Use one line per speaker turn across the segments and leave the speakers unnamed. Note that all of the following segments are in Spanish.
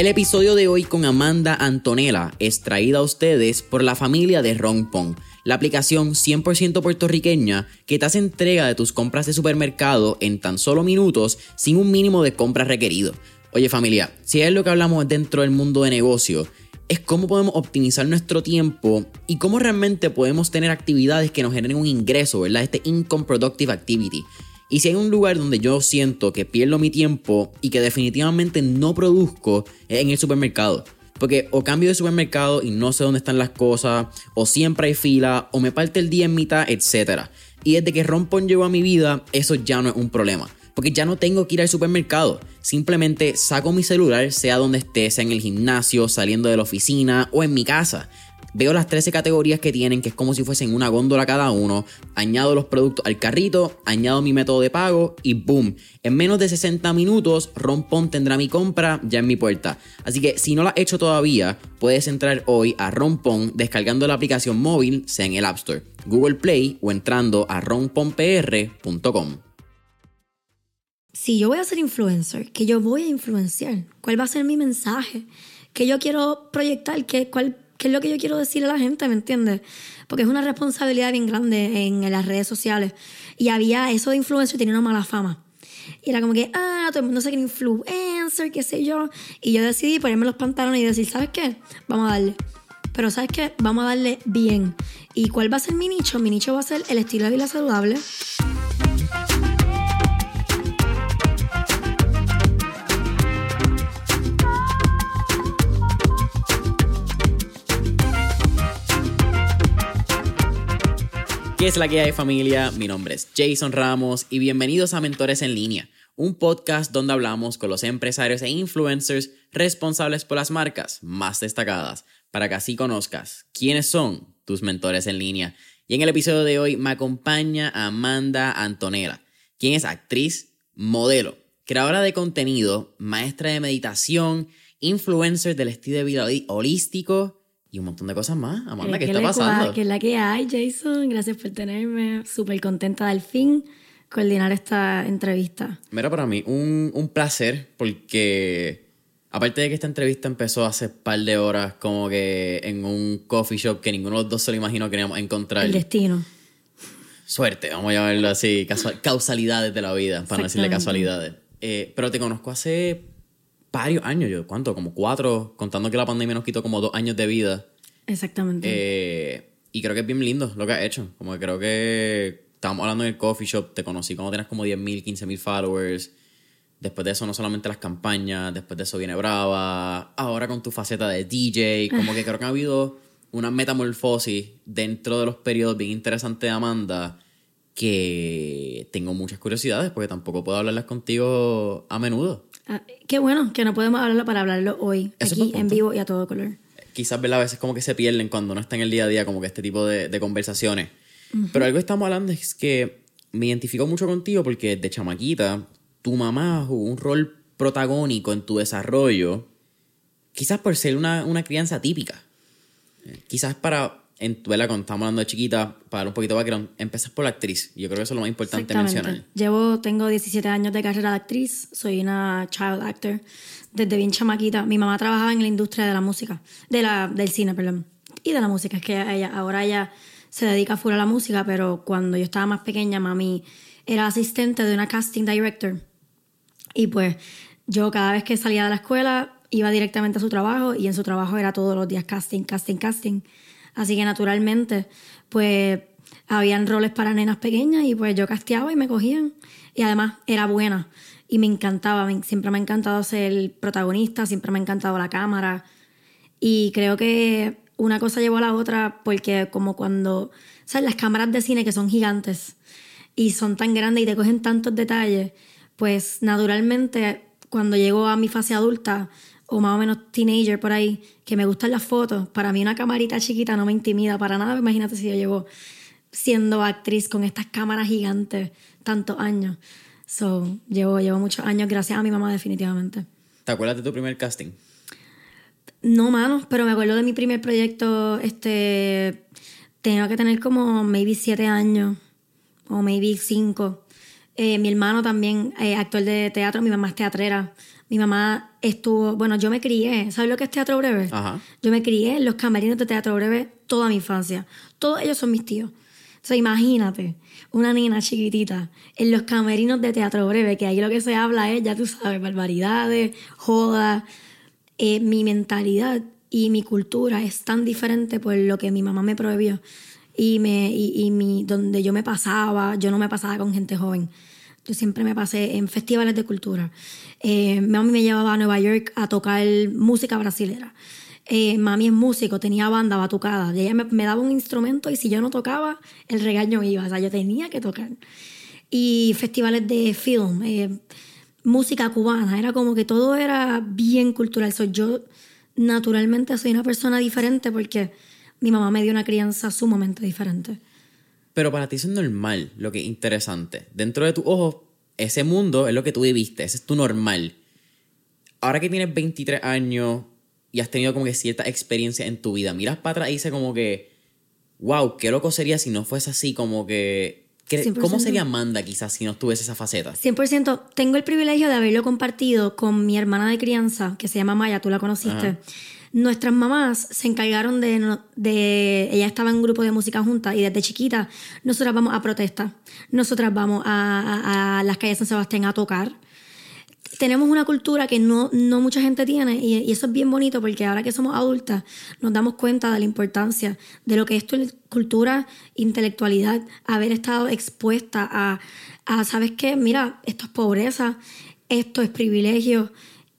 El episodio de hoy con Amanda Antonella es traído a ustedes por la familia de Pong, la aplicación 100% puertorriqueña que te hace entrega de tus compras de supermercado en tan solo minutos sin un mínimo de compras requerido. Oye familia, si es lo que hablamos dentro del mundo de negocio, es cómo podemos optimizar nuestro tiempo y cómo realmente podemos tener actividades que nos generen un ingreso, ¿verdad? Este income productive activity. Y si hay un lugar donde yo siento que pierdo mi tiempo y que definitivamente no produzco, es en el supermercado. Porque o cambio de supermercado y no sé dónde están las cosas, o siempre hay fila, o me parte el día en mitad, etc. Y desde que Rompon llegó a mi vida, eso ya no es un problema. Porque ya no tengo que ir al supermercado. Simplemente saco mi celular, sea donde esté, sea en el gimnasio, saliendo de la oficina o en mi casa Veo las 13 categorías que tienen, que es como si fuesen una góndola cada uno. Añado los productos al carrito, añado mi método de pago y boom. En menos de 60 minutos, Rompon tendrá mi compra ya en mi puerta. Así que si no la has hecho todavía, puedes entrar hoy a Rompon descargando la aplicación móvil, sea en el App Store, Google Play o entrando a romponpr.com.
Si yo voy a ser influencer, que yo voy a influenciar, ¿cuál va a ser mi mensaje? ¿Qué yo quiero proyectar? ¿Qué, ¿Cuál qué es lo que yo quiero decirle a la gente, ¿me entiendes? Porque es una responsabilidad bien grande en, las redes sociales. Y había eso de influencer, tenía una mala fama. Y era como que, ah, todo el mundo se quiere influencer, qué sé yo. Y yo decidí ponerme los pantalones y decir, ¿sabes qué? Vamos a darle. Pero ¿sabes qué? Vamos a darle bien. ¿Y cuál va a ser mi nicho? Mi nicho va a ser el estilo de vida saludable.
¿Qué es la que hay familia? Mi nombre es Jason Ramos y bienvenidos a Mentores en línea, un podcast donde hablamos con los empresarios e influencers responsables por las marcas más destacadas, para que así conozcas quiénes son tus mentores en línea. Y en el episodio de hoy me acompaña Amanda Antonella, quien es actriz, modelo, creadora de contenido, maestra de meditación, influencer del estilo de vida holístico y un montón de cosas más. Amanda, ¿qué, está pasando?
Que es la que hay, Jason. Gracias por tenerme. Súper contenta del fin coordinar esta entrevista.
Mira, para mí un, un, placer porque aparte de que esta entrevista empezó hace un par de horas como que en un coffee shop que ninguno de los dos se lo imaginó que queríamos encontrar.
El destino.
Suerte, vamos a llamarlo así, causalidades de la vida, para no decirle casualidades. Eh, pero te conozco hace varios años, yo, ¿cuánto? Como cuatro, contando que la pandemia nos quitó como dos años de vida.
Exactamente.
Eh, y creo que es bien lindo lo que has hecho. Como que creo que estábamos hablando en el coffee shop, te conocí cuando tenías como 10.000, 15.000 followers. Después de eso no solamente las campañas, después de eso viene Brava. Ahora con tu faceta de DJ, como que creo que ha habido una metamorfosis dentro de los periodos bien interesantes de Amanda que tengo muchas curiosidades porque tampoco puedo hablarlas contigo a menudo.
Ah, qué bueno que no podemos hablarlo para hablarlo hoy, aquí en vivo y a todo color.
Quizás a veces como que se pierden cuando no está en el día a día como que este tipo de, conversaciones. Pero algo que estamos hablando es que me identifico mucho contigo porque de chamaquita tu mamá jugó un rol protagónico en tu desarrollo, quizás por ser una, una crianza típica. Quizás para en, ¿verdad? cuando estamos hablando de chiquita, para dar un poquito de background, empezas por la actriz. Yo creo que eso es lo más importante mencionar.
Llevo, tengo 17 años de carrera de actriz, soy una child actor desde bien chamaquita. Mi mamá trabajaba en la industria de la música, de la, del cine, perdón, y de la música. Es que ella, ahora ella se dedica fuera a la música, pero cuando yo estaba más pequeña, mami era asistente de una casting director. Y pues yo cada vez que salía de la escuela iba directamente a su trabajo y en su trabajo era todos los días casting, casting, casting. Así que naturalmente, pues habían roles para nenas pequeñas y pues yo casteaba y me cogían. Y además era buena y me encantaba, siempre me ha encantado ser protagonista, siempre me ha encantado la cámara. Y creo que una cosa llevó a la otra porque como cuando, ¿sabes? Las cámaras de cine que son gigantes y son tan grandes y te cogen tantos detalles, pues naturalmente cuando llego a mi fase adulta, o más o menos teenager por ahí, que me gustan las fotos, para mí una camarita chiquita no me intimida para nada. Imagínate si yo llevo siendo actriz con estas cámaras gigantes tantos años. So, llevo, llevo muchos años gracias a mi mamá definitivamente.
¿Te acuerdas de tu primer casting?
No, mano, pero me acuerdo de mi primer proyecto, este, tenía que tener como maybe siete años, o maybe cinco. Eh, mi hermano también, eh, actor de teatro, mi mamá es teatrera. Mi mamá estuvo, bueno, yo me crié, ¿sabes lo que es teatro breve?
Ajá.
Yo me crié en los camerinos de teatro breve toda mi infancia. Todos ellos son mis tíos. O sea, imagínate, una niña chiquitita en los camerinos de teatro breve, que ahí lo que se habla es, ya tú sabes, barbaridades, jodas. Eh, mi mentalidad y mi cultura es tan diferente por lo que mi mamá me prohibió y, me, y, y mi, donde yo me pasaba, yo no me pasaba con gente joven. Yo siempre me pasé en festivales de cultura. Eh, mami me llevaba a Nueva York a tocar música brasilera. Eh, mami es músico, tenía banda batucada. Ella me, me, daba un instrumento y si yo no tocaba, el regaño iba. O sea, yo tenía que tocar. Y festivales de film, eh, música cubana. Era como que todo era bien cultural. So, yo naturalmente soy una persona diferente porque mi mamá me dio una crianza sumamente diferente.
Pero para ti eso es normal, lo que es interesante. Dentro de tus ojos, ese mundo es lo que tú viviste, ese es tu normal. Ahora que tienes 23 años y has tenido como que cierta experiencia en tu vida, miras para atrás y dices como que, wow, qué loco sería si no fuese así, como que... ¿Cómo sería Amanda quizás si no tuviese esa faceta?
100%. Tengo el privilegio de haberlo compartido con mi hermana de crianza, que se llama Maya, tú la conociste. Ajá nuestras mamás se encargaron de, de, ella estaba en un grupo de música juntas y desde chiquita nosotras vamos a protestar, nosotras vamos a, a, las calles de San Sebastián a tocar. Tenemos una cultura que no, no mucha gente tiene y, eso es bien bonito porque ahora que somos adultas nos damos cuenta de la importancia de lo que es tu cultura, intelectualidad, haber estado expuesta a, a, ¿sabes qué? Mira, esto es pobreza, esto es privilegio,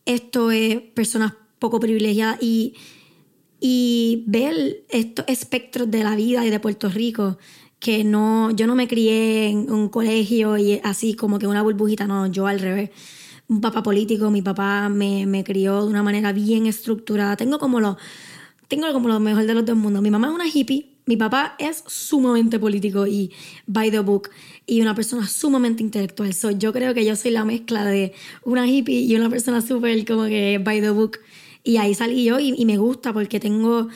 esto es personas poco privilegiada y, y ver estos espectros de la vida y de Puerto Rico que no, yo no me crié en un colegio y así como que una burbujita, no, yo al revés. Un papá político, mi papá me, me crió de una manera bien estructurada. Tengo como lo, tengo como lo mejor de los dos mundos. Mi mamá es una hippie, mi papá es sumamente político y by the book y una persona sumamente intelectual. So, yo creo que yo soy la mezcla de una hippie y una persona súper como que by the book. Y ahí salí yo y, y, me gusta porque tengo,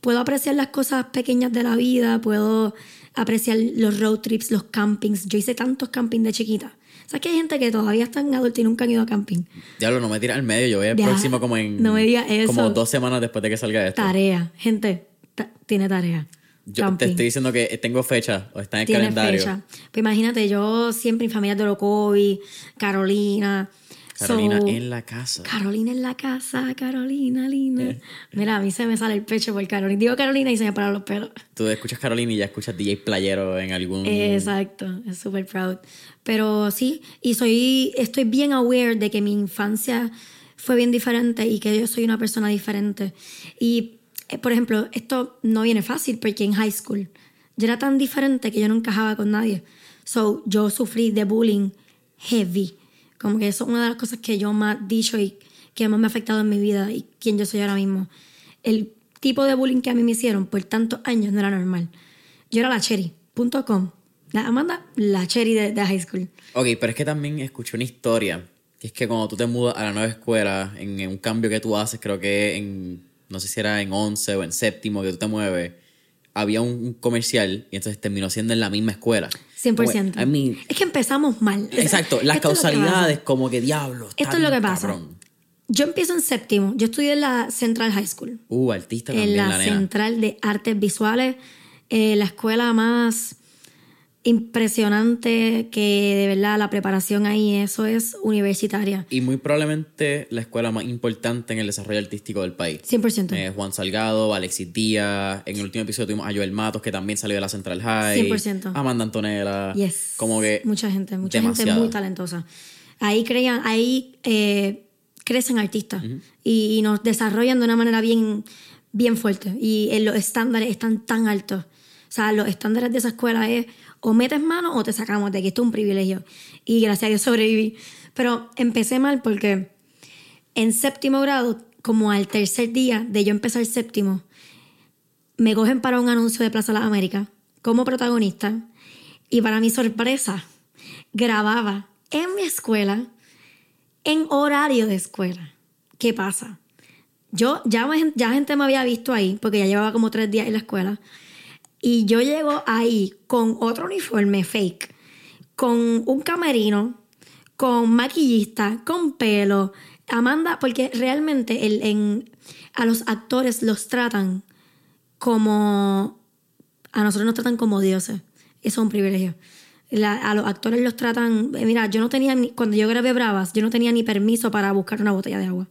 puedo apreciar las cosas pequeñas de la vida, puedo apreciar los road trips, los campings. Yo hice tantos campings de chiquita. ¿Sabes que hay gente que todavía está en adulto y nunca han ido a camping?
Diablo, no me tiras al medio, yo voy al próximo como en...
No me digas eso.
Como dos semanas después de que salga esto.
Tarea, gente, tiene tarea.
Yo
Camping.
te estoy diciendo que tengo fecha o está en el
Tiene
calendario.
fecha. Pues imagínate, yo siempre en familia de Orocovi, Carolina.
Carolina
So,
en la casa.
Carolina en la casa, Carolina, linda. Mira, a mí se me sale el pecho por Carolina. Digo Carolina y se me paran los pelos.
Tú escuchas Carolina y ya escuchas DJ Playero en algún...
Exacto, es súper proud. Pero sí, y soy, estoy bien aware de que mi infancia fue bien diferente y que yo soy una persona diferente. Y, eh, por ejemplo, esto no viene fácil porque en high school yo era tan diferente que yo no encajaba con nadie. So, yo sufrí de bullying heavy. Como que eso es una de las cosas que yo más dicho y que más me ha afectado en mi vida y quién yo soy ahora mismo. El tipo de bullying que a mí me hicieron por tantos años no era normal. Yo era la cherry.com. La Amanda, la cherry de, de high school.
Ok, pero es que también escuché una historia. Que es que cuando tú te mudas a la nueva escuela, en, en un cambio que tú haces, creo que en, no sé si era en 11 o en séptimo que tú te mueves, había un, comercial y entonces terminó siendo en la misma escuela.
100%.
I mean,
es que empezamos mal.
exacto, las
Esto que
causalidades como que diablo. está
Esto es lo que pasa.
cabrón.
Yo empiezo en séptimo. Yo estudié en la Central High School.
Uh, artista
en
también,
la,
la.
Central de Artes Visuales. eh, la escuela más impresionante que de verdad la preparación ahí, eso es universitaria.
Y muy probablemente la escuela más importante en el desarrollo artístico del país.
100%.
Eh, Juan Salgado, Alexis Díaz. En el último episodio tuvimos a Joel Matos, que también salió de la Central High.
100%.
Amanda Antonella.
Yes.
Como que.
Mucha gente, mucha gente
demasiado.
muy talentosa. Ahí crean, ahí eh, crecen artistas y, y nos desarrollan de una manera bien, bien fuerte. Y eh, los estándares están tan altos. O sea, los estándares de esa escuela es o metes mano o te sacamos de aquí. Esto es un privilegio. Y gracias a Dios sobreviví. Pero empecé mal porque en séptimo grado, como al tercer día de yo empezar séptimo, me cogen para un anuncio de Plaza Las Américas como protagonista y para mi sorpresa grababa en mi escuela en horario de escuela. ¿Qué pasa? Yo ya, ya gente me había visto ahí porque ya llevaba como tres días en la escuela y yo llego ahí con otro uniforme fake con un camerino, con maquillista, con pelo. Amanda, porque realmente el, en, a los actores los tratan como... A nosotros nos tratan como dioses. Eso es un privilegio. A los actores los tratan... eh, Mira, yo no tenía ni... Cuando yo grabé Bravas, yo no tenía ni permiso para buscar una botella de agua.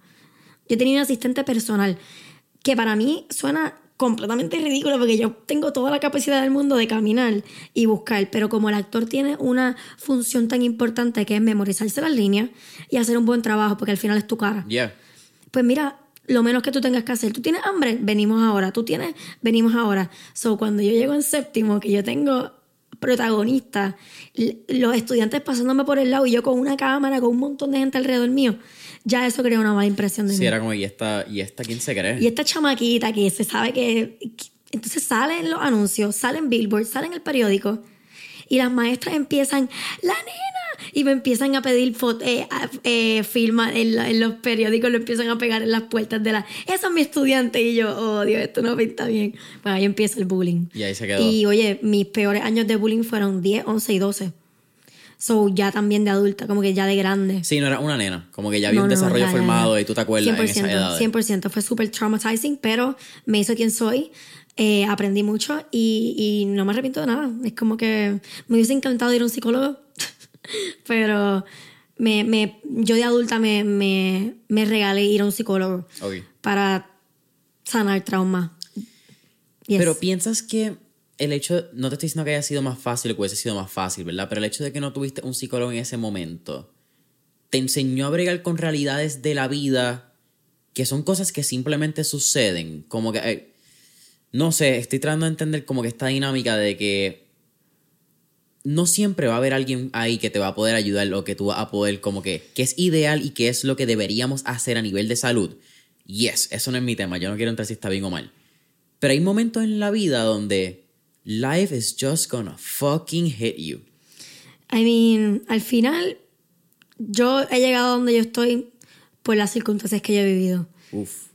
Yo tenía un asistente personal que para mí suena completamente ridículo porque yo tengo toda la capacidad del mundo de caminar y buscar, pero como el actor tiene una función tan importante que es memorizarse las líneas y hacer un buen trabajo porque al final es tu cara.
Yeah.
Pues mira, lo menos que tú tengas que hacer, tú tienes hambre, venimos ahora, tú tienes, venimos ahora. So, cuando yo llego en séptimo, que yo tengo protagonista, los estudiantes pasándome por el lado y yo con una cámara, con un montón de gente alrededor mío, ya eso crea una mala impresión de
Sí,
mí.
era como, ¿y esta, ¿y esta quién se cree?
Y esta chamaquita que se sabe que... que- Entonces sale en los anuncios, sale en Billboard, sale en el periódico. Y las maestras empiezan, ¡la nena! Y me empiezan a pedir fotos, eh, eh, firma en, la- en los periódicos, lo empiezan a pegar en las puertas de la... Esa es mi estudiante. Y yo, oh Dios, esto no pinta bien. Bueno, ahí empieza el bullying.
Y ahí se quedó.
Y oye, mis peores años de bullying fueron 10, 11 y 12. So, ya también de adulta, como que ya de grande.
Sí, no era una nena. Como que ya había
No,
un
no,
desarrollo
ya, ya,
formado
ya.
y tú te acuerdas en esa edad.
100%, fue súper traumatizing, pero me hizo quien soy. eh, aprendí mucho y, y no me arrepiento de nada. Es como que me hubiese encantado ir a un psicólogo, pero me, me, yo de adulta me, me, me regalé ir a un psicólogo
Ok.
para sanar trauma. Yes.
Pero piensas que el hecho, no te estoy diciendo que haya sido más fácil o que hubiese sido más fácil, ¿verdad? Pero el hecho de que no tuviste un psicólogo en ese momento, te enseñó a bregar con realidades de la vida que son cosas que simplemente suceden. Como que, eh, no sé, estoy tratando de entender como que esta dinámica de que no siempre va a haber alguien ahí que te va a poder ayudar o que tú vas a poder como que, que es ideal y que es lo que deberíamos hacer a nivel de salud. Yes, eso no es mi tema, yo no quiero entrar si está bien o mal. Pero hay momentos en la vida donde life is just gonna fucking hit you.
I mean, al final, yo he llegado a donde yo estoy por las circunstancias que yo he vivido.
Uf.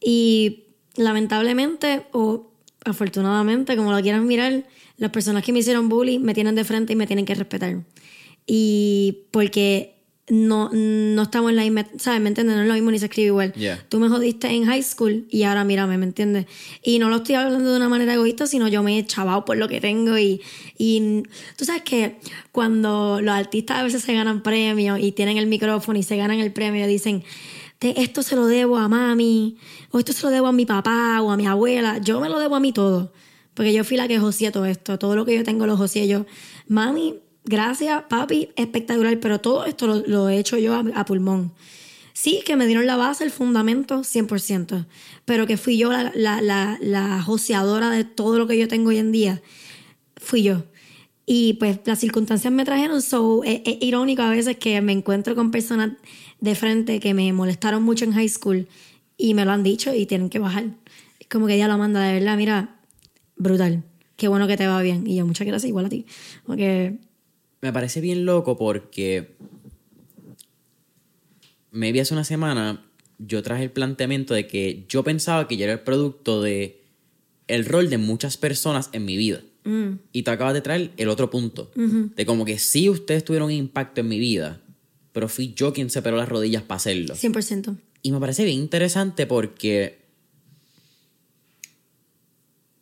Y lamentablemente, o afortunadamente, como lo quieran mirar, las personas que me hicieron bullying me tienen de frente y me tienen que respetar. Y porque no, no estamos en la misma, ¿sabes? ¿Me entiendes? No es lo mismo ni se escribe igual.
Yeah.
Tú me jodiste en high school y ahora mírame, ¿me entiendes? Y no lo estoy hablando de una manera egoísta, sino yo me he chavado por lo que tengo y, y tú sabes que cuando los artistas a veces se ganan premios y tienen el micrófono y se ganan el premio dicen, "Te- esto se lo debo a mami, o esto se lo debo a mi papá o a mi abuela, yo me lo debo a mí todo. Porque yo fui la que joseé todo esto, todo lo que yo tengo lo joseé yo. Mami, gracias, papi, espectacular, pero todo esto lo, he hecho yo a, pulmón. Sí, que me dieron la base, el fundamento, 100%, pero que fui yo la, la, joseadora de todo lo que yo tengo hoy en día, fui yo. Y pues las circunstancias me trajeron, so, es, es irónico a veces que me encuentro con personas de frente que me molestaron mucho en high school y me lo han dicho y tienen que bajar. Es como que ella la manda de verdad, mira, brutal, qué bueno que te va bien. Y yo, muchas gracias, igual a ti. Porque,
Me parece bien loco porque maybe hace una semana yo traje el planteamiento de que yo pensaba que yo era el producto de el rol de muchas personas en mi vida.
mm,
Y tú acabas de traer el otro punto. De como que sí ustedes tuvieron un impacto en mi vida, pero fui yo quien se peló las rodillas para hacerlo.
100%.
Y me parece bien interesante porque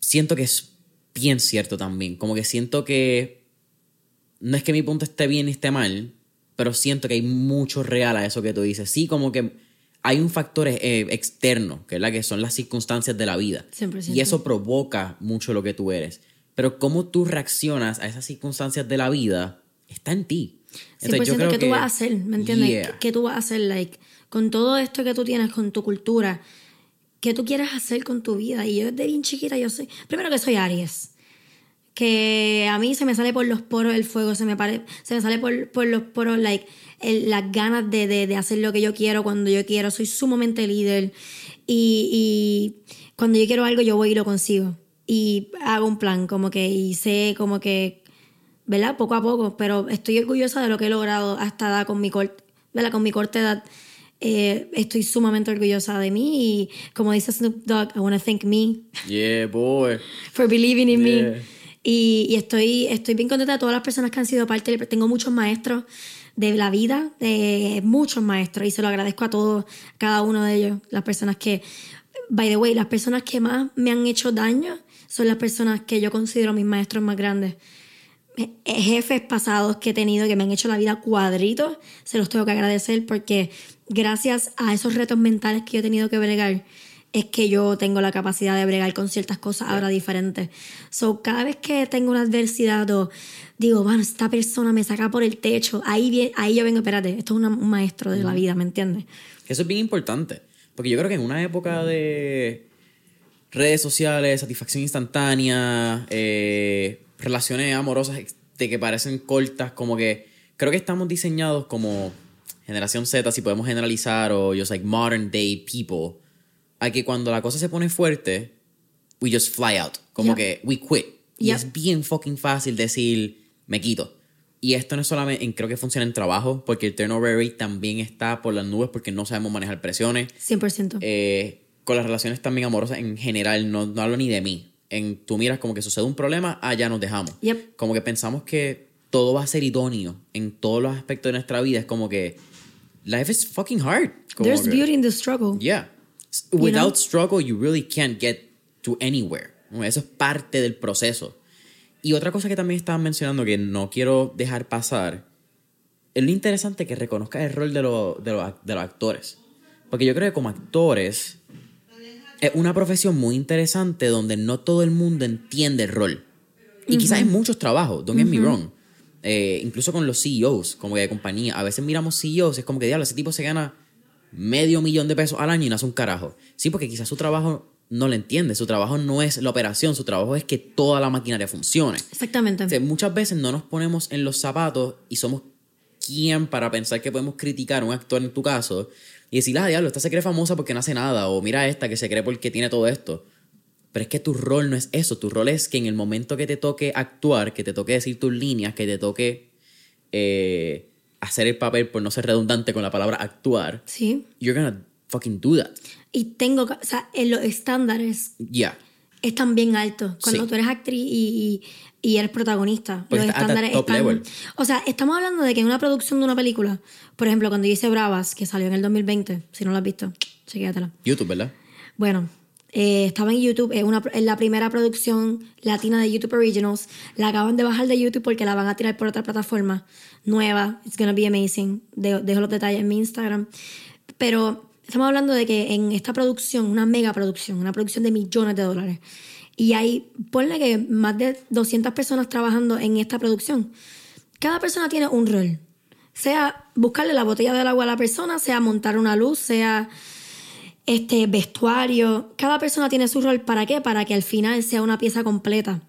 siento que es bien cierto también. Como que siento que no es que mi punto esté bien ni esté mal, pero siento que hay mucho real a eso que tú dices. Sí, como que hay un factor eh, externo, que es la que son las circunstancias de la vida.
100%.
Y eso provoca mucho lo que tú eres. Pero cómo tú reaccionas a esas circunstancias de la vida está en ti.
100% que tú vas a hacer, ¿me entiendes?
Yeah.
¿Qué, qué tú vas a hacer? Like, con todo esto que tú tienes, con tu cultura, ¿qué tú quieres hacer con tu vida? Y yo desde bien chiquita, yo soy, primero que soy Aries, que a mí se me sale por los poros el fuego, se me, pare- se me sale por, por los poros, like, el- las ganas de, de, de hacer lo que yo quiero cuando yo quiero, soy sumamente líder y, y cuando yo quiero algo yo voy y lo consigo y hago un plan como que y sé como que ¿verdad? Poco a poco, pero estoy orgullosa de lo que he logrado hasta edad con mi corte, ¿verdad? Con mi corta edad. Eh, estoy sumamente orgullosa de mí y como dice Snoop Dogg, I want to thank me
Yeah, boy.
for believing in
Yeah.
me. Y, estoy, estoy bien contenta de todas las personas que han sido parte. Tengo muchos maestros de la vida, de muchos maestros, y se lo agradezco a todos, cada uno de ellos. Las personas que, by the way, las personas que más me han hecho daño son las personas que yo considero mis maestros más grandes. Eh, Jefes pasados que he tenido que me han hecho la vida cuadritos, se los tengo que agradecer porque gracias a esos retos mentales que yo he tenido que bregar, es que yo tengo la capacidad de bregar con ciertas cosas ahora diferentes. So, cada vez que tengo una adversidad o digo, bueno, esta persona me saca por el techo, ahí, bien, ahí yo vengo, espérate, esto es una- un maestro de la vida, ¿me entiendes?
Eso es bien importante. Porque yo creo que en una época de redes sociales, satisfacción instantánea, eh, relaciones amorosas de que parecen cortas, como que creo que estamos diseñados como generación Z, si podemos generalizar, o just like modern day people, a que cuando la cosa se pone fuerte, we just fly out. Como
Yep.
que we quit. Y es bien fucking fácil decir, me quito. Y esto no es solamente, en- creo que funciona en trabajo, porque el turnover rate también está por las nubes porque no sabemos manejar presiones.
100%.
Eh, con las relaciones también amorosas en general, no, no hablo ni de mí. En, tú miras como que sucede un problema, ah, ya nos dejamos.
Yep.
Como que pensamos que todo va a ser idóneo en todos los aspectos de nuestra vida. Es como que life is fucking hard. Como
There's
que-
beauty in the struggle.
Yeah.
You
Without
know?
struggle, you really can't get to anywhere. Eso es parte del proceso. Y otra cosa que también estaban mencionando que no quiero dejar pasar, es lo interesante que reconozcas el rol de, lo- de, los, de los actores. Porque yo creo que como actores es una profesión muy interesante donde no todo el mundo entiende el rol. Y quizás en muchos trabajos, don't get me wrong. Eh, incluso con los CEOs, como que de compañía. A veces miramos CEOs, es como que, diablo, ese tipo se gana medio millón de pesos al año y no hace un carajo. Sí, porque quizás su trabajo no lo entiende. Su trabajo no es la operación, su trabajo es que toda la maquinaria funcione.
Exactamente.
O sea, muchas veces no nos ponemos en los zapatos y somos quién para pensar que podemos criticar a un actor en tu caso y decir, ah, diablo, esta se cree famosa porque no hace nada, o mira esta que se cree porque tiene todo esto. Pero es que tu rol no es eso, tu rol es que en el momento que te toque actuar, que te toque decir tus líneas, que te toque eh, hacer el papel, por no ser redundante con la palabra actuar,
Sí.
you're gonna fucking do that.
Y tengo, o sea, en los estándares
Yeah.
están bien altos. Cuando
Sí.
tú eres actriz y, y, y eres protagonista,
Porque
los
está
estándares
top
están.
level.
O sea, estamos hablando de que en una producción de una película, por ejemplo, cuando yo hice Bravas, que salió en el 2020, si no lo has visto, chequéatela.
YouTube, ¿verdad?
Bueno, eh, estaba en YouTube, es, una, es la primera producción latina de YouTube Originals. La acaban de bajar de YouTube porque la van a tirar por otra plataforma nueva. It's gonna be amazing. De- dejo los detalles en mi Instagram. Pero estamos hablando de que en esta producción, una mega producción, una producción de millones de dólares, y hay, ponle que más de 200 personas trabajando en esta producción. Cada persona tiene un rol. Sea buscarle la botella del agua a la persona, sea montar una luz, sea este vestuario. Cada persona tiene su rol. ¿Para qué? Para que al final sea una pieza completa.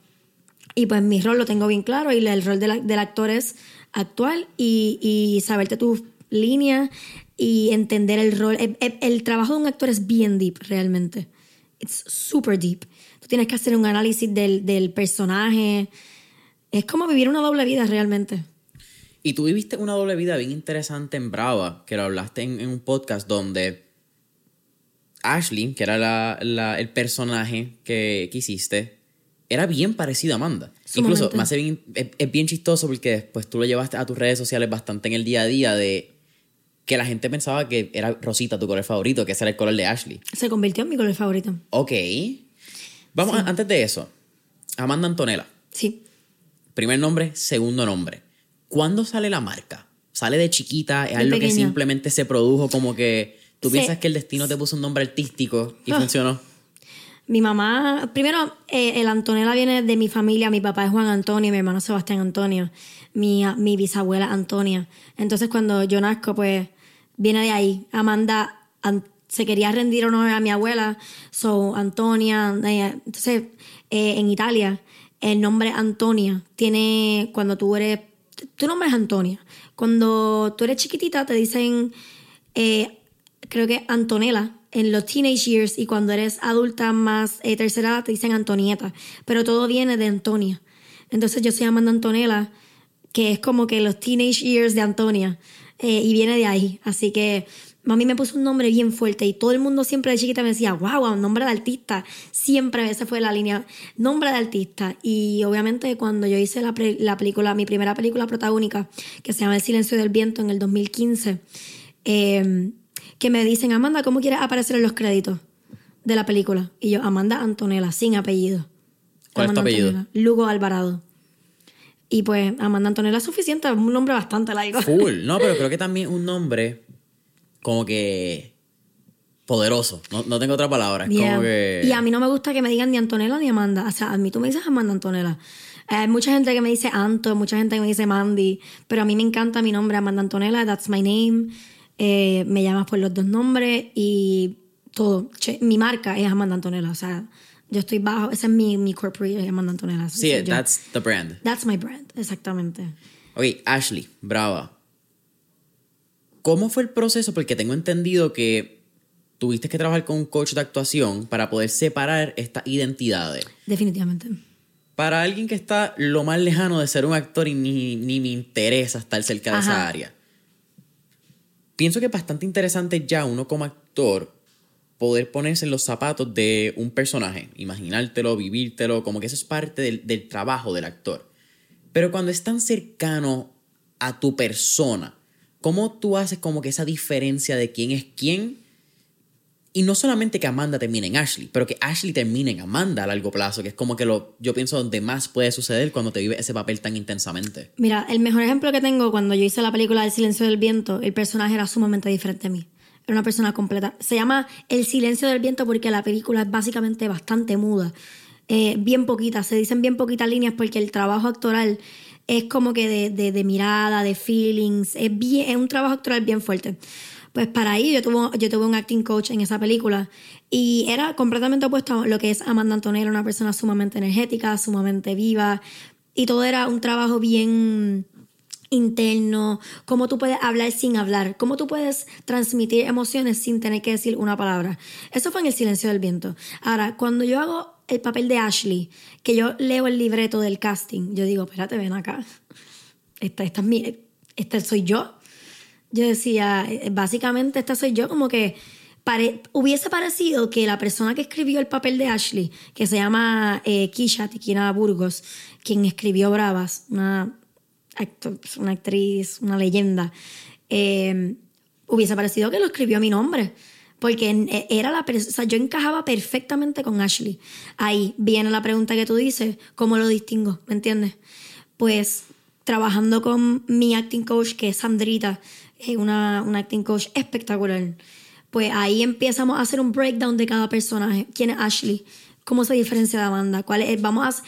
Y pues mi rol lo tengo bien claro y el rol del, del actor es actual y, y saberte tus líneas y entender el rol. El, trabajo de un actor es bien deep realmente. It's super deep. Tú tienes que hacer un análisis del, del personaje. Es como vivir una doble vida realmente.
Y tú viviste una doble vida bien interesante en Brava, que lo hablaste en un podcast donde Ashley, que era la- la- el personaje que, que hiciste, era bien parecido a Amanda.
Sumamente.
Incluso hace bien, es, es bien chistoso porque después tú lo llevaste a tus redes sociales bastante en el día a día de que la gente pensaba que era Rosita tu color favorito, que ese era el color de Ashley.
Se convirtió en mi color favorito.
Ok. Vamos, a- antes de eso, Amanda Antonella.
Sí.
Primer nombre, segundo nombre. ¿Cuándo sale la marca? ¿Sale de chiquita? ¿Es algo que simplemente se produjo como que tú piensas que el destino te puso un nombre artístico y
Ah.
funcionó?
Mi mamá, primero, eh, el Antonella viene de mi familia. Mi papá es Juan Antonio, mi hermano Sebastián Antonio, mi, mi bisabuela Antonia. Entonces, cuando yo nazco, pues viene de ahí. Amanda an- se quería rendir honor a mi abuela, so Antonia. eh, entonces, eh, en Italia, el nombre Antonia tiene, cuando tú eres, tu nombre es Antonia. Cuando tú eres chiquitita, te dicen eh, creo que Antonella en los teenage years y cuando eres adulta más eh, tercera edad te dicen Antonieta, pero todo viene de Antonia. Entonces yo soy Amanda Antonella, que es como que los teenage years de Antonia. eh, y viene de ahí. Así que mami me puso un nombre bien fuerte y todo el mundo siempre de chiquita me decía, wow, nombre de artista. Siempre esa fue la línea, nombre de artista. Y obviamente cuando yo hice la, la película, mi primera película protagónica, que se llama El silencio del viento en el 2015, eh, que me dicen, Amanda, ¿cómo quieres aparecer en los créditos de la película? Y yo, Amanda Antonella, sin apellido.
¿Cuál es tu apellido?
Lugo Alvarado. Y pues Amanda Antonella es suficiente, es un nombre bastante largo.
Full, no, pero creo que también un nombre como que poderoso. No, tengo otra palabra. Es como que...
Y a mí no me gusta que me digan ni Antonella ni Amanda. O sea, a mí tú me dices Amanda Antonella. Hay mucha gente que me dice Anto, mucha gente que me dice Mandy, pero a mí me encanta mi nombre, Amanda Antonella, that's my name. Eh, me llamas por los dos nombres y todo. mi marca es Amanda Antonella, o sea, yo estoy bajo, ese es mi, mi corporate, Amanda Antonella.
Sí, that's the brand.
That's my brand, exactamente.
Ok, Ashley, brava. ¿Cómo fue el proceso? Porque tengo entendido que tuviste que trabajar con un coach de actuación para poder separar estas identidades.
Definitivamente.
Para alguien que está lo más lejano de ser un actor y ni, ni me interesa estar cerca de esa área pienso que es bastante interesante ya uno como actor poder ponerse en los zapatos de un personaje, imaginártelo, vivírtelo, como que eso es parte del, trabajo del actor. Pero cuando es tan cercano a tu persona, ¿cómo tú haces como que esa diferencia de quién es quién y no solamente que Amanda termine en Ashley, pero que Ashley termine en Amanda a largo plazo, que es como que lo, yo pienso donde más puede suceder cuando te vive ese papel tan intensamente.
Mira, el mejor ejemplo que tengo cuando yo hice la película El silencio del viento, el personaje era sumamente diferente a mí. Era una persona completa. Se llama El silencio del viento porque la película es básicamente bastante muda. Eh, bien poquitas, se dicen bien poquitas líneas porque el trabajo actoral es como que de, de, mirada, de feelings, es, bien, es un trabajo actoral bien fuerte. Pues para ahí yo tuve, yo tuve un acting coach en esa película y era completamente opuesto a lo que es Amanda Antonella, una persona sumamente energética, sumamente viva y todo era un trabajo bien interno, cómo tú puedes hablar sin hablar, cómo tú puedes transmitir emociones sin tener que decir una palabra. Eso fue en el silencio del viento. Ahora, cuando yo hago el papel de Ashley, que yo leo el libreto del casting, yo digo, espérate, ven acá. Esta, esta es mi, esta soy yo yo decía, eh, básicamente esta soy yo, como que hubiese parecido que la persona que escribió el papel de Ashley, que se llama eh, Kisha Tikina Burgos, quien escribió Bravas, una, una actriz, una leyenda, eh, hubiese parecido que lo escribió a mi nombre. Porque eh, era la sea, yo encajaba perfectamente con Ashley. Ahí viene la pregunta que tú dices, ¿cómo lo distingo? ¿Me entiendes? Pues trabajando con mi acting coach, que es Sandrita, una, una acting coach espectacular. Pues ahí empezamos a hacer un breakdown de cada personaje. ¿Quién es Ashley? ¿Cómo se diferencia de Amanda? ¿Cuál es? Vamos a,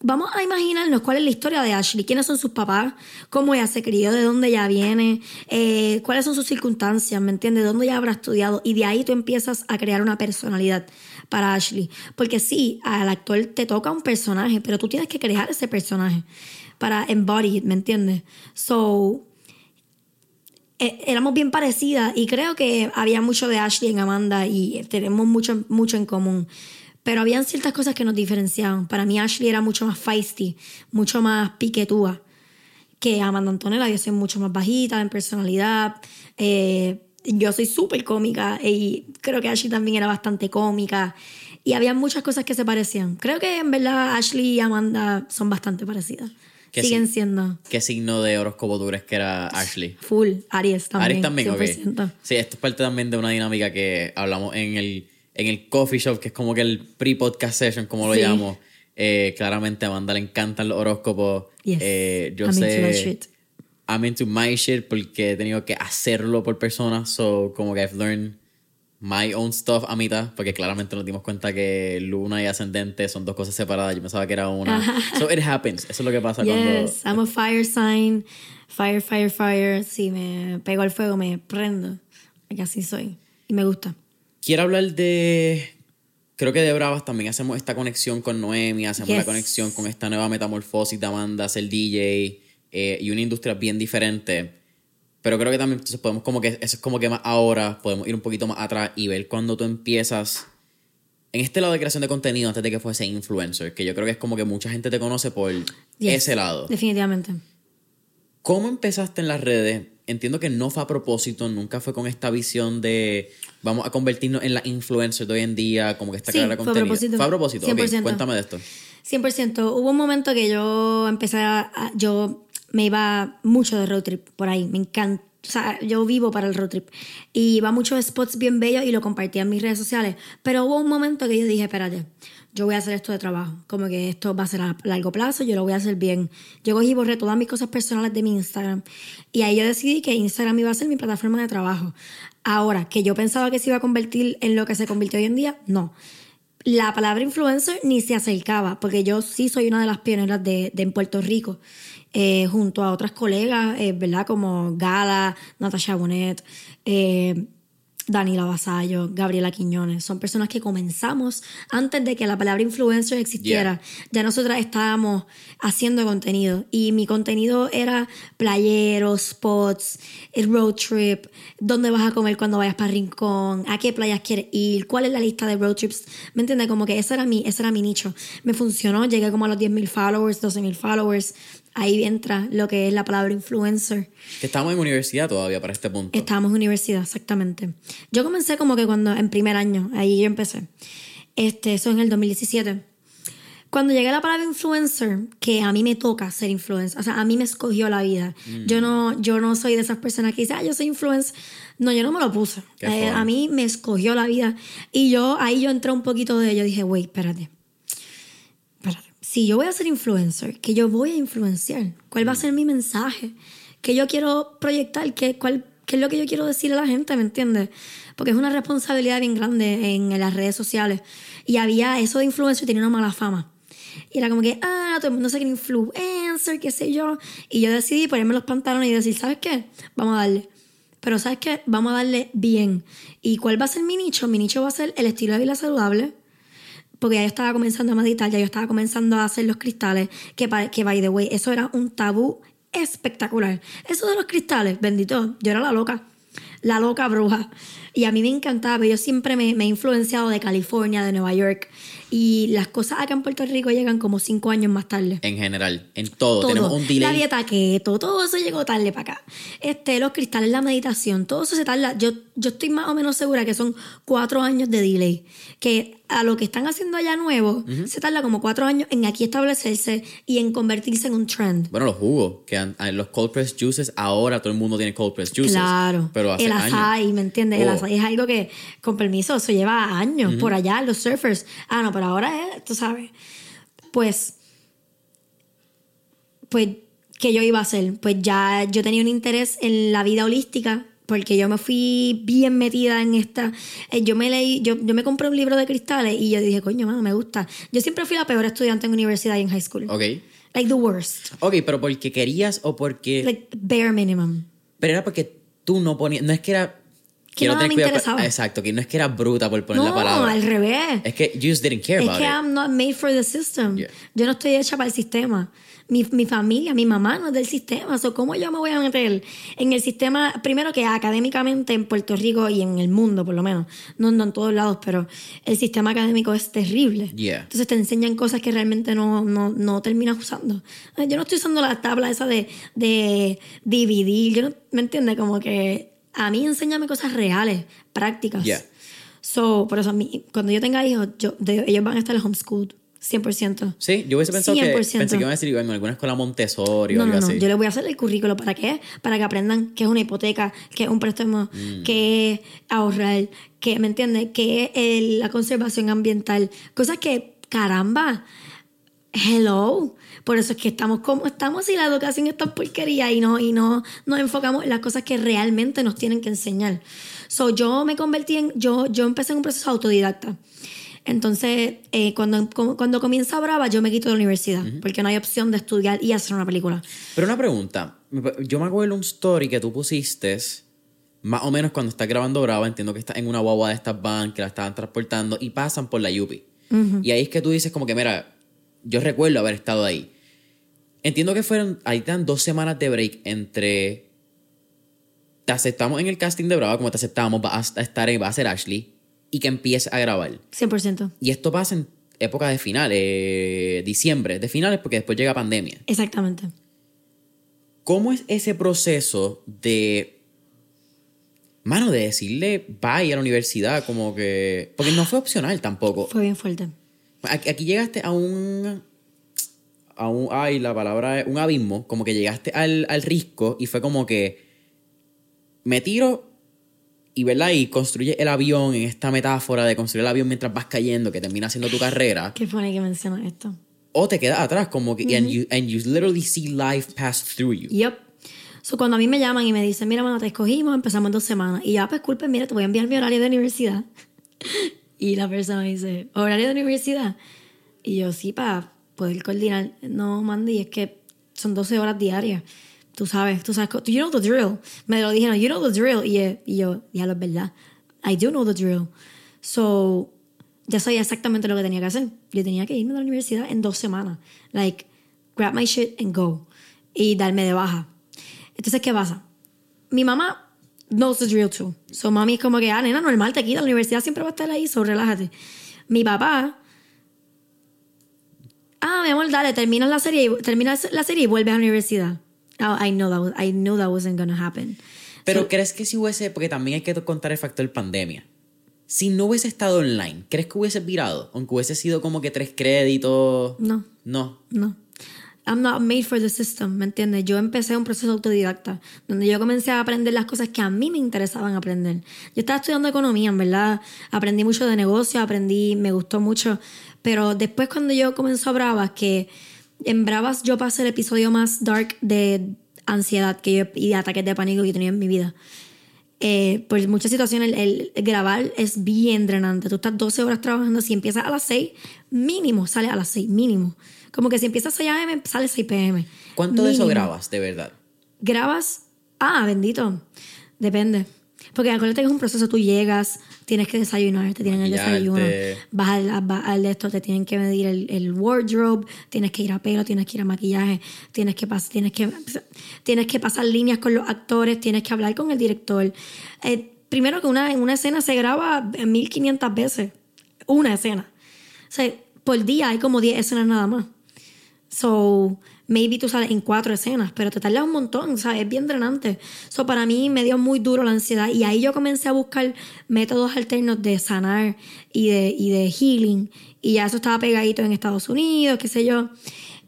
vamos imaginarnos cuál es la historia de Ashley, quiénes son sus papás, cómo ella se crió, de dónde ella viene, eh, cuáles son sus circunstancias, ¿me entiendes? ¿Dónde ella habrá estudiado? Y de ahí tú empiezas a crear una personalidad para Ashley. Porque sí, al actor te toca un personaje, pero tú tienes que crear ese personaje para embody ¿me entiendes? So, eh, éramos bien parecidas y creo que había mucho de Ashley en Amanda y tenemos mucho, mucho en común. Pero habían ciertas cosas que nos diferenciaban. Para mí Ashley era mucho más feisty, mucho más piquetúa que Amanda Antonella. Yo soy mucho más bajita en personalidad. Eh, yo soy súper cómica y creo que Ashley también era bastante cómica. Y había muchas cosas que se parecían. Creo que en verdad Ashley y Amanda son bastante parecidas. Siguen siendo.
¿Qué signo de horóscopo tú crees que era Ashley?
Full, Aries también.
Aries también, ok. Sí, esto es parte también de una dinámica que hablamos en el, en el coffee shop, que es como que el pre-podcast session, como lo llamo. Eh, claramente a Amanda le encantan los horóscopos. Eh, yo sé. Into my shit. I'm into my shit porque he tenido que hacerlo por personas. So, como que I've learned my own stuff a mitad, porque claramente nos dimos cuenta que luna y ascendente son dos cosas separadas. Yo pensaba que era una. so it happens. Eso es lo que pasa
yes,
cuando.
Yes, I'm a fire sign. Fire, fire, fire. Si me pego al fuego, me prendo. Así soy. Y me gusta.
Quiero hablar de. Creo que de Bravas también hacemos esta conexión con Noemi, hacemos la conexión con esta nueva metamorfosis de Amanda, ser DJ eh, y una industria bien diferente. Pero creo que también entonces podemos como que, eso es como que más ahora, podemos ir un poquito más atrás y ver cuando tú empiezas en este lado de creación de contenido antes de que fuese influencer, que yo creo que es como que mucha gente te conoce por ese lado.
Definitivamente.
¿Cómo empezaste en las redes? entiendo que no fue a propósito, nunca fue con esta visión de vamos a convertirnos en la influencer de hoy en día, como que esta
Sí,
carrera de
fue a
contenido.
propósito.
Fue a propósito. Ok,
100%.
cuéntame de esto.
100%. Hubo un momento que yo empecé a, yo me iba mucho de road trip por ahí, me encanta. O sea, yo vivo para el road trip. Y iba a muchos spots bien bellos y lo compartía en mis redes sociales. Pero hubo un momento que yo dije, espérate, yo voy a hacer esto de trabajo. Como que esto va a ser a largo plazo, yo lo voy a hacer bien. Yo y borré todas mis cosas personales de mi Instagram. Y ahí yo decidí que Instagram iba a ser mi plataforma de trabajo. Ahora, que yo pensaba que se iba a convertir en lo que se convirtió hoy en día, no la palabra influencer ni se acercaba, porque yo sí soy una de las pioneras de, de en Puerto Rico, eh, junto a otras colegas, eh, ¿verdad? Como Gala, Natasha Bonet, eh, Danila Vasallo, Gabriela Quiñones. Son personas que comenzamos antes de que la palabra influencer existiera. Ya nosotras estábamos haciendo contenido y mi contenido era playeros, spots, el road trip, dónde vas a comer cuando vayas para Rincón, a qué playas quieres ir, cuál es la lista de road trips. ¿Me entiendes? Como que ese era mi, ese era mi nicho. Me funcionó, llegué como a los 10.000 followers, 12.000 followers. Ahí entra lo que es la palabra influencer.
Estamos en universidad todavía para este punto.
Estábamos en universidad, exactamente. Yo comencé como que cuando, en primer año, ahí yo empecé. Este, eso en el 2017. Cuando llegué a la palabra influencer, que a mí me toca ser influencer, o sea, a mí me escogió la vida.
Mm.
Yo no yo no soy de esas personas que dicen, ah, yo soy influencer. No, yo no me lo puse. Eh, a mí me escogió la vida. Y yo, ahí yo entré un poquito de ello. Dije, wait, espérate. Si yo voy a ser influencer, que yo voy a influenciar, ¿cuál va a ser mi mensaje? ¿Qué yo quiero proyectar? ¿Qué, cuál, ¿Qué es lo que yo quiero decirle a la gente? ¿Me entiendes? Porque es una responsabilidad bien grande en, las redes sociales. Y había eso de influencer, tenía una mala fama. Y era como que, ah, todo el mundo se cree influencer, qué sé yo. Y yo decidí ponerme los pantalones y decir, ¿sabes qué? Vamos a darle. Pero ¿sabes qué? Vamos a darle bien. ¿Y cuál va a ser mi nicho? Mi nicho va a ser el estilo de vida saludable porque ya yo estaba comenzando a meditar, ya yo estaba comenzando a hacer los cristales, que, que by the way, eso era un tabú espectacular. Eso de los cristales, bendito, yo era la loca, la loca bruja. Y a mí me encantaba, yo siempre me, me he influenciado de California, de Nueva York, y las cosas acá en Puerto Rico llegan como cinco años más tarde.
En general, en todo.
Todo.
Tenemos un delay.
La dieta keto, todo eso llegó tarde para acá. Este, los cristales, la meditación, todo eso se tarda. Yo, yo estoy más o menos segura que son cuatro años de delay. Que a lo que están haciendo allá nuevo, se tarda como cuatro años en aquí establecerse y en convertirse en un trend.
Bueno, los jugos, que han- los cold press juices, ahora todo el mundo tiene cold press juices.
Claro.
Pero hace
el
años.
¿me entiendes? El
Oh.
Es algo que, con permiso, eso lleva años por allá, los surfers. Ah, no, pero ahora es, tú sabes. Pues, pues, ¿qué yo iba a hacer? Pues ya yo tenía un interés en la vida holística, porque yo me fui bien metida en esta. eh, yo me leí, yo, yo me compré un libro de cristales y yo dije, coño, mano, me gusta. Yo siempre fui la peor estudiante en universidad y en high school.
Ok.
Like the worst.
Ok, pero porque querías o porque.
Like bare minimum.
pero era porque tú no ponías. No es que era.
Que nada me
cuidado-
interesaba.
Exacto, que no es que era bruta por poner
No,
la palabra.
al revés.
Es que you just didn't care
Es
about
que
it.
I'm not made for the system.
Yeah.
Yo no estoy hecha para el sistema. Mi, mi familia, mi mamá no es del sistema. So, ¿Cómo yo me voy a meter en el sistema? Primero que académicamente en Puerto Rico y en el mundo, por lo menos. No, no en todos lados, pero el sistema académico es terrible.
Yeah.
Entonces te enseñan cosas que realmente no, no, no terminas usando. Yo no estoy usando la tabla esa de, de dividir. Yo no, ¿Me entiendes? Como que a mí enséñame cosas reales, prácticas.
Yeah.
So, por eso, a mí, cuando yo tenga hijos, yo, de- ellos van a estar en homeschool, 100%.
Sí, yo hubiese pensado que
100%.
pensé que iban a decir en alguna escuela Montessori o
No,
algo
no, no.
así.
Yo les voy a hacer el currículo. ¿Para qué? Para que aprendan qué es una hipoteca, qué es un préstamo,
Mm.
qué es ahorrar, qué, ¿me entiendes? Qué es el- la conservación ambiental. Cosas que, caramba, hello. Por eso es que estamos como estamos y la educación es tan porquería y no, y no nos enfocamos en las cosas que realmente nos tienen que enseñar. So, yo me convertí en, yo, yo empecé en un proceso autodidacta. Entonces, eh, cuando, cuando comienza Brava, yo me quito de la universidad, porque no hay opción de estudiar y hacer una película.
Pero una pregunta. Yo me acuerdo un story que tú pusiste, más o menos cuando estás grabando Brava, entiendo que estás en una guagua de estas van que la estaban transportando y pasan por la Yupi. Y ahí es que tú dices como que, mira, yo recuerdo haber estado ahí. Entiendo que fueron, ahí dan dos semanas de break entre te aceptamos en el casting de Brava, como te aceptamos, vas a estar ahí, va a ser Ashley, y que empiece a grabar.
100%.
Y esto pasa en época de finales, eh, diciembre, de finales, porque después llega pandemia.
Exactamente.
¿Cómo es ese proceso de. Mano, de decirle bye a la universidad? Como que. Porque no fue opcional tampoco.
Fue bien fuerte.
Aquí, aquí llegaste a un. A un. Ay, la palabra es. Un abismo. Como que llegaste al, al risco y fue como que. Me tiro y, ¿verdad? Y construye el avión en esta metáfora de construir el avión mientras vas cayendo, que termina siendo tu carrera.
Qué funny que mencionas esto.
O te quedas atrás, como que. and, you, and you literally see life pass through you.
Yep. So, cuando a mí me llaman y me dicen, mira, mano, te escogimos, empezamos en dos semanas. Y ya, pues, culpen, mira, te voy a enviar mi horario de universidad. y la persona dice, ¿horario de universidad? Y yo, sí, para poder coordinar. No, Mandy, es que son 12 horas diarias. Tú sabes, tú sabes, you know the drill. Me lo dijeron, you know the drill. Y, eh, y yo, ya lo es verdad. I do know the drill. So, ya sabía exactamente lo que tenía que hacer. Yo tenía que irme de la universidad en dos semanas. Like, grab my shit and go. Y darme de baja. Entonces, ¿qué pasa? Mi mamá knows the drill too. So, mami es como que, ah, nena, normal, te quita. La universidad siempre va a estar ahí, so relájate. Mi papá, ah, mi amor, dale, termina la serie, y- termina la serie y vuelves a la universidad. Oh, I know that, was- I knew that wasn't gonna happen.
Pero ¿crees que si hubiese, porque también hay que contar el factor pandemia, si no hubiese estado online, ¿crees que hubiese virado? Aunque hubiese sido como que tres créditos.
No.
No.
No. I'm not made for the system, ¿me entiendes? Yo empecé un proceso autodidacta, donde yo comencé a aprender las cosas que a mí me interesaban aprender. Yo estaba estudiando economía, en verdad. Aprendí mucho de negocio, aprendí, me gustó mucho. Pero después cuando yo comenzó Bravas, que en Bravas yo pasé el episodio más dark de ansiedad que yo, y de ataques de pánico que tenido en mi vida. Eh, por muchas situaciones el, el grabar es bien drenante. Tú estás 12 horas trabajando, si empiezas a las 6, mínimo sale a las 6, mínimo. Como que si empiezas 6 a.m., sale 6 p.m.
¿Cuánto de eso grabas, de verdad?
Grabas, ah, bendito, depende. Porque acuérdate que es un proceso, tú llegas, tienes que desayunar, te tienen el
Maquillarte.
desayuno, vas al, de esto, te tienen que medir el, el wardrobe, tienes que ir a pelo, tienes que ir a maquillaje, tienes que, pas- tienes que, tienes que pasar líneas con los actores, tienes que hablar con el director. Eh, primero que una, en una escena se graba 1500 veces, una escena. O sea, por día hay como 10 escenas nada más. So, maybe tú sales en cuatro escenas, pero te tardas un montón, o sea, es bien drenante. So, para mí me dio muy duro la ansiedad y ahí yo comencé a buscar métodos alternos de sanar y de, y de healing. Y ya eso estaba pegadito en Estados Unidos, qué sé yo.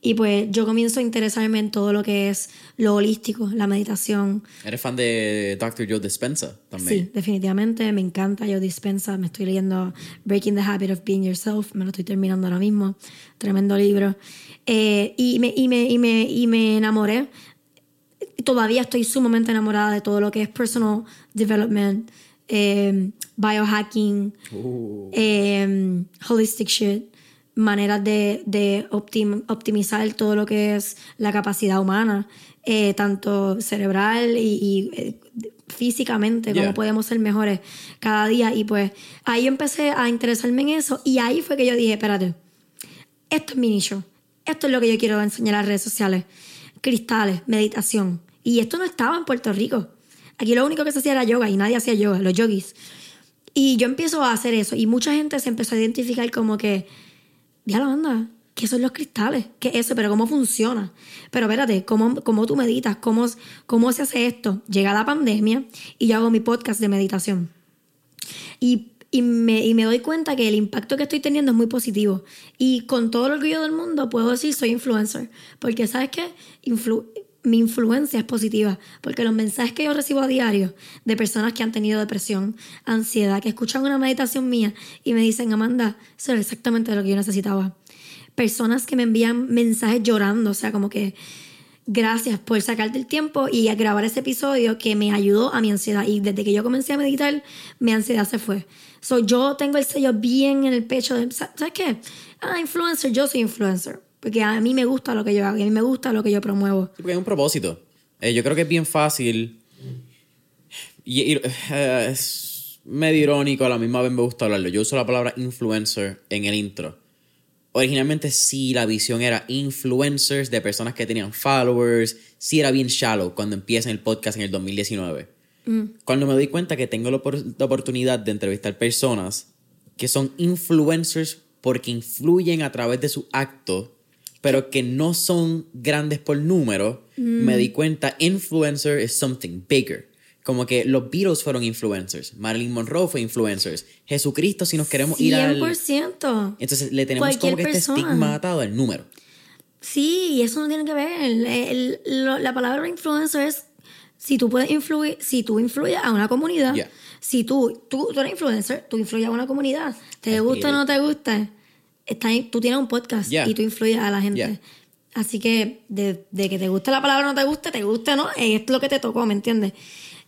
Y pues yo comienzo a interesarme en todo lo que es lo holístico, la meditación.
¿Eres fan de Dr. Joe Dispenza también?
Sí, definitivamente, me encanta. Yo dispensa, me estoy leyendo Breaking the Habit of Being Yourself, me lo estoy terminando ahora mismo. Tremendo libro. Eh, y, me, y, me, y, me, y me enamoré. Todavía estoy sumamente enamorada de todo lo que es personal development, eh, biohacking, eh, holistic shit, maneras de, de optim- optimizar todo lo que es la capacidad humana, eh, tanto cerebral y, y, eh, físicamente,
Yeah.
cómo podemos ser mejores cada día. Y pues ahí empecé a interesarme en eso y ahí fue que yo dije, espérate, esto es mi nicho, esto es lo que yo quiero enseñar a las redes sociales, cristales, meditación. Y esto no estaba en Puerto Rico. Aquí lo único que se hacía era yoga y nadie hacía yoga, los yogis. Y yo empiezo a hacer eso y mucha gente se empezó a identificar como que, ya la onda, ¿qué son los cristales? ¿Qué es eso? Pero ¿cómo funciona? Pero espérate, ¿cómo, cómo tú meditas? ¿Cómo, ¿Cómo se hace esto? Llega la pandemia y yo hago mi podcast de meditación. Y, y me, y me doy cuenta que el impacto que estoy teniendo es muy positivo. Y con todo el orgullo del mundo puedo decir soy influencer. Porque ¿sabes qué? Influ- mi influencia es positiva. Porque los mensajes que yo recibo a diario de personas que han tenido depresión, ansiedad, que escuchan una meditación mía y me dicen, Amanda, eso es exactamente lo que yo necesitaba. Personas que me envían mensajes llorando, o sea, como que gracias por sacarte el tiempo y a grabar ese episodio que me ayudó a mi ansiedad. Y desde que yo comencé a meditar, mi ansiedad se fue. So, yo tengo el sello bien en el pecho. De, ¿Sabes qué? Ah, influencer, yo soy influencer. Porque a mí me gusta lo que yo hago, y a mí me gusta lo que yo promuevo.
Sí, porque hay un propósito. Eh, yo creo que es bien fácil. Y, y, eh, es medio irónico, a la misma vez me gusta hablarlo. Yo uso la palabra influencer en el intro. Originalmente sí, la visión era influencers de personas que tenían followers. Sí era bien shallow cuando empieza el podcast en el 2019. Cuando me doy cuenta que tengo la, la oportunidad de entrevistar personas que son influencers porque influyen a través de su acto, pero que no son grandes por número, me di cuenta influencer is something bigger. Como que los Beatles fueron influencers, Marilyn Monroe fue influencers, Jesucristo si nos queremos ir al...
100%.
Entonces le tenemos
Cualquier
como que este
persona.
estigma atado al número.
Sí, y eso no tiene que ver. El- el- lo- la palabra influencer es si tú puedes influir, si tú influyes a una comunidad.
Yeah.
Si tú, tú, tú eres influencer, tú influyes a una comunidad. Te gusta o no te gusta, está ahí- tú tienes un podcast
Yeah.
y tú influyes a la gente.
Yeah.
Así que de, de que te guste la palabra o no te guste, te guste no, es lo que te tocó, ¿me entiendes?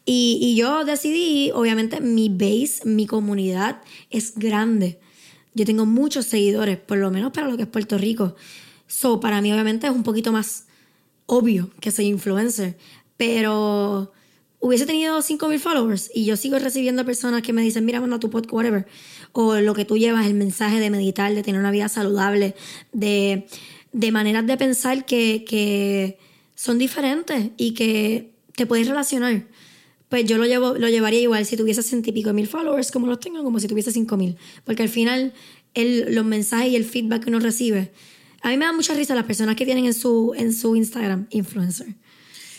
Y, y yo decidí, obviamente, mi base, mi comunidad es grande. Yo tengo muchos seguidores, por lo menos para lo que es Puerto Rico. So, para mí, obviamente, es un poquito más obvio que soy influencer. Pero hubiese tenido 5.000 followers y yo sigo recibiendo personas que me dicen, mira, manda tu podcast, whatever. O lo que tú llevas, el mensaje de meditar, de tener una vida saludable, de, de maneras de pensar que, que son diferentes y que te puedes relacionar. Pues yo lo, llevo, lo llevaría igual si tuviese ciento y pico de mil followers, como los tengo, como si tuviese cinco mil. Porque al final, el, los mensajes y el feedback que uno recibe. A mí me da mucha risa las personas que tienen en su, en su Instagram influencer.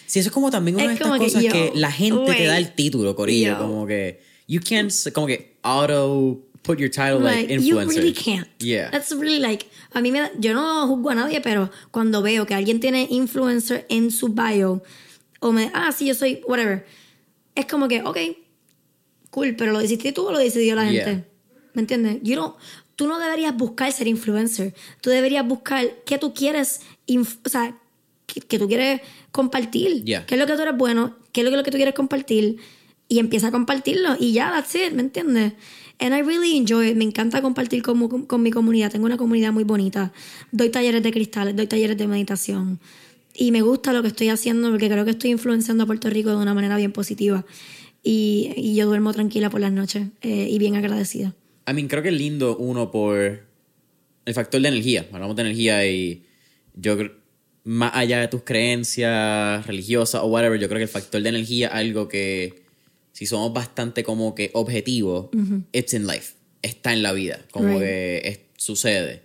Sí, eso es como también una
Es
de estas
que,
cosas
yo,
que la gente te da el título, Corillo.
yo.
Como que, you can't, como que auto put your title like,
Like, you
influencer.
really can't.
Yeah.
That's really like, a mí me da- yo no juzgo a nadie, pero cuando veo que alguien tiene influencer en su bio, o me, ah, sí, yo soy, whatever, es como que, ok, cool, pero lo decidiste tú o lo decidió la gente.
Yeah.
¿Me entiendes? You don't- tú no deberías buscar ser influencer. Tú deberías buscar qué tú quieres, inf- o sea, que, que tú quieres compartir.
Yeah.
¿Qué es lo que tú eres bueno? ¿Qué es lo que, lo que tú quieres compartir? Y empieza a compartirlo. Y ya, that's it, ¿me entiendes? And I really enjoy it. Me encanta compartir con, con, con mi comunidad. Tengo una comunidad muy bonita. Doy talleres de cristales, doy talleres de meditación. Y me gusta lo que estoy haciendo porque creo que estoy influenciando a Puerto Rico de una manera bien positiva. Y, y yo duermo tranquila por las noches eh, y bien agradecida.
I mean, creo que es lindo uno por el factor de energía. Hablamos de energía y yo más allá de tus creencias religiosas o whatever, yo creo que el factor de energía algo que si somos bastante como que objetivos, it's in life, está en la vida, como
Right.
que es- sucede.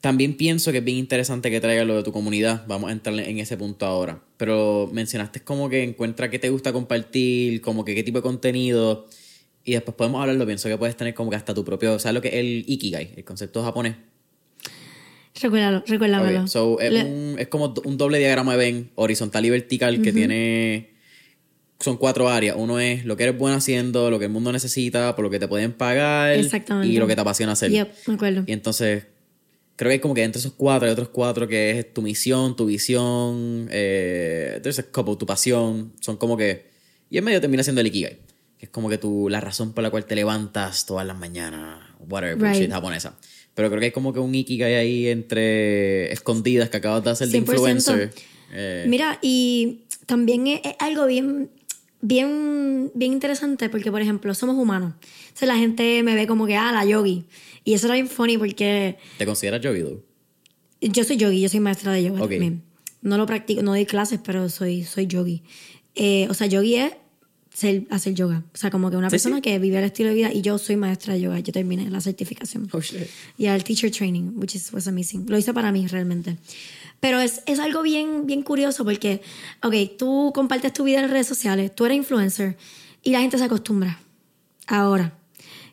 También pienso que es bien interesante que traiga lo de tu comunidad. Vamos a entrar en ese punto ahora. Pero mencionaste como que encuentra qué te gusta compartir, como que qué tipo de contenido. Y después podemos hablarlo. Pienso que puedes tener como que hasta tu propio. ¿Sabes lo que es el Ikigai? El concepto japonés.
Recuérdalo, recuérdamelo.
So, es,
Le-
un- es como un doble diagrama de Venn, horizontal y vertical, que tiene. Son cuatro áreas. Uno es lo que eres bueno haciendo, lo que el mundo necesita, por lo que te pueden pagar.
Exactamente.
Y lo que te apasiona hacer.
Yep, me acuerdo.
Y entonces, creo que hay como que entre esos cuatro hay otros cuatro que es tu misión, tu visión, eh, couple, tu pasión. Son como que. Y en medio termina siendo el Ikigai. Que es como que tu, la razón por la cual te levantas todas las mañanas. Whatever,
Right.
bullshit japonesa. Pero creo que hay como que un Ikigai ahí entre escondidas que acabas de hacer de
100%.
influencer. Eh,
Mira, y también es, es algo bien, bien, bien interesante porque, por ejemplo, somos humanos. Entonces la gente me ve como que, ah, la yogi. Y eso era bien funny porque
¿Te consideras yogi, though?
yo soy yogi, yo soy maestra de yoga también. No lo practico, no doy clases, pero soy, soy yogi. Eh, o sea, yogi es ser- hacer yoga. O sea, como que una
Sí,
persona
sí.
que vive el estilo de vida y yo soy maestra de yoga. Yo terminé la certificación.
Oh, shit.
Y el teacher training, which is, was amazing. Lo hice para mí realmente. Pero es, es algo bien, bien curioso porque, ok, tú compartes tu vida en redes sociales, tú eres influencer y la gente se acostumbra. Ahora,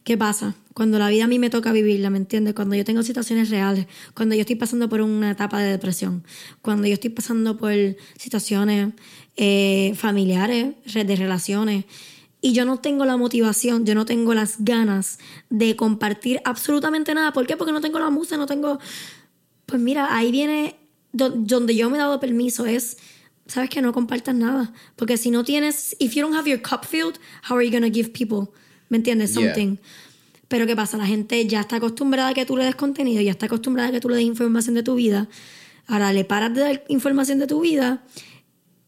¿qué pasa? Cuando la vida a mí me toca vivirla, ¿me entiendes? Cuando yo tengo situaciones reales, cuando yo estoy pasando por una etapa de depresión, cuando yo estoy pasando por situaciones eh, familiares, re- de relaciones, y yo no tengo la motivación, yo no tengo las ganas de compartir absolutamente nada. ¿Por qué? Porque no tengo la musa, no tengo... Pues mira, ahí viene do- donde yo me he dado permiso, es... Sabes que no compartas nada. Porque si no tienes... If you don't have your cup filled, how are you going to give people? ¿Me entiendes?
Yeah.
Something. Pero ¿qué pasa? La gente ya está acostumbrada a que tú le des contenido, ya está acostumbrada a que tú le des información de tu vida. Ahora le paras de dar información de tu vida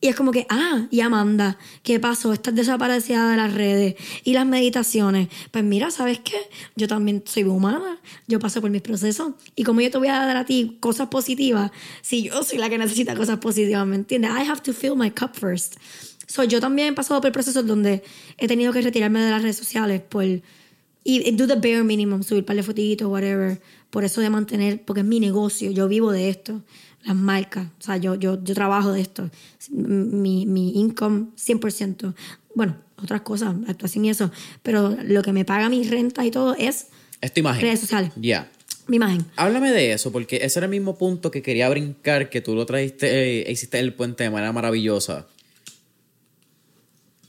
y es como que, ah, y Amanda, ¿qué pasó? Estás desaparecida de las redes y las meditaciones. Pues mira, ¿sabes qué? Yo también soy humana, yo paso por mis procesos. Y como yo te voy a dar a ti cosas positivas, si yo soy la que necesita cosas positivas, ¿me entiendes? I have to fill my cup first. So, yo también he pasado por procesos donde he tenido que retirarme de las redes sociales por... Y do the bare minimum, subir par de fotitos, whatever. Por eso de mantener, porque es mi negocio, yo vivo de esto. las marcas. O sea, yo, yo, yo trabajo de esto. Mi, mi income, 100%. Bueno, otras cosas, actuación y eso. Pero lo que me paga mi renta y todo es
Es tu imagen.
redes sociales.
Ya.
Mi imagen.
Háblame de eso, porque ese era el mismo punto que quería brincar, que tú lo trajiste, eh, hiciste el puente de manera maravillosa.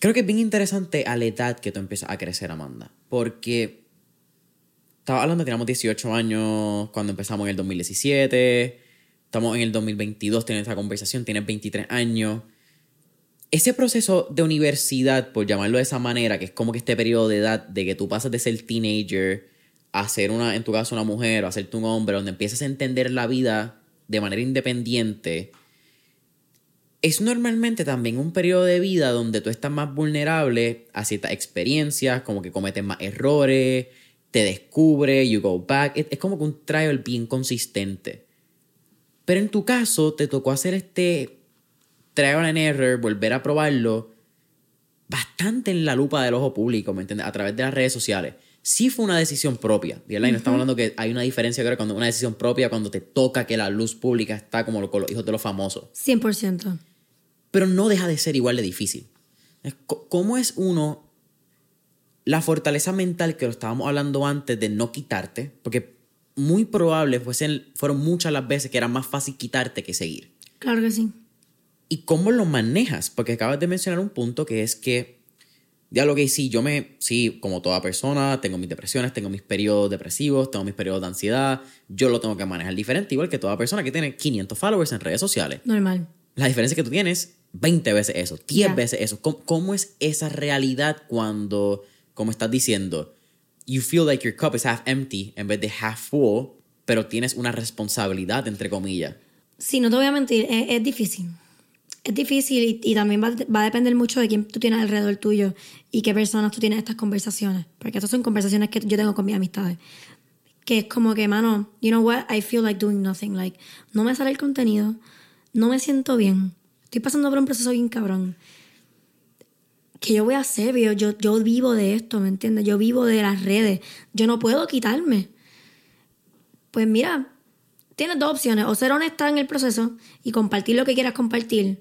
Creo que es bien interesante a la edad que tú empiezas a crecer, Amanda. Porque estaba hablando teníamos 18 años cuando empezamos en el 2017. Estamos en el 2022 teniendo esta conversación, tienes 23 años. Ese proceso de universidad, por llamarlo de esa manera, que es como que este periodo de edad de que tú pasas de ser teenager a ser una, en tu caso, una mujer o a serte un hombre, donde empiezas a entender la vida de manera independiente, es normalmente también un periodo de vida donde tú estás más vulnerable a ciertas experiencias, como que cometes más errores, te descubre, you go back. Es, como que un trial bien consistente. Pero en tu caso, te tocó hacer este trial and error, volver a probarlo bastante en la lupa del ojo público, ¿me entiendes? A través de las redes sociales. Sí fue una decisión propia, ¿verdad? Y no estamos hablando que hay una diferencia creo, cuando una decisión propia cuando te toca que la luz pública está como lo- con los hijos de los famosos.
100%.
Pero no deja de ser igual de difícil. ¿Cómo es uno la fortaleza mental que lo estábamos hablando antes de no quitarte? Porque muy probable fuesen, fueron muchas las veces que era más fácil quitarte que seguir.
Claro que sí.
¿Y cómo lo manejas? Porque acabas de mencionar un punto que es que, diablo que sí, yo me, sí, como toda persona, tengo mis depresiones, tengo mis periodos depresivos, tengo mis periodos de ansiedad, yo lo tengo que manejar diferente, igual que toda persona que tiene 500 followers en redes sociales.
Normal.
La diferencia que tú tienes 20 veces eso, 10
Ya.
veces eso. ¿Cómo, cómo es esa realidad cuando, como estás diciendo, you feel like your cup is half empty en vez de half full, pero tienes una responsabilidad, entre comillas?
Sí, no te voy a mentir, es, es difícil. Es difícil y, y también va, va a depender mucho de quién tú tienes alrededor tuyo y qué personas tú tienes estas conversaciones. Porque estas son conversaciones que yo tengo con mis amistades. Que es como que, mano, you know what, I feel like doing nothing. Like, no me sale el contenido, no me siento bien, estoy pasando por un proceso bien cabrón. ¿Qué yo voy a hacer? Yo, yo, yo vivo de esto, ¿me entiendes? Yo vivo de las redes. Yo no puedo quitarme. Pues mira, tienes dos opciones, o ser honesta en el proceso y compartir lo que quieras compartir,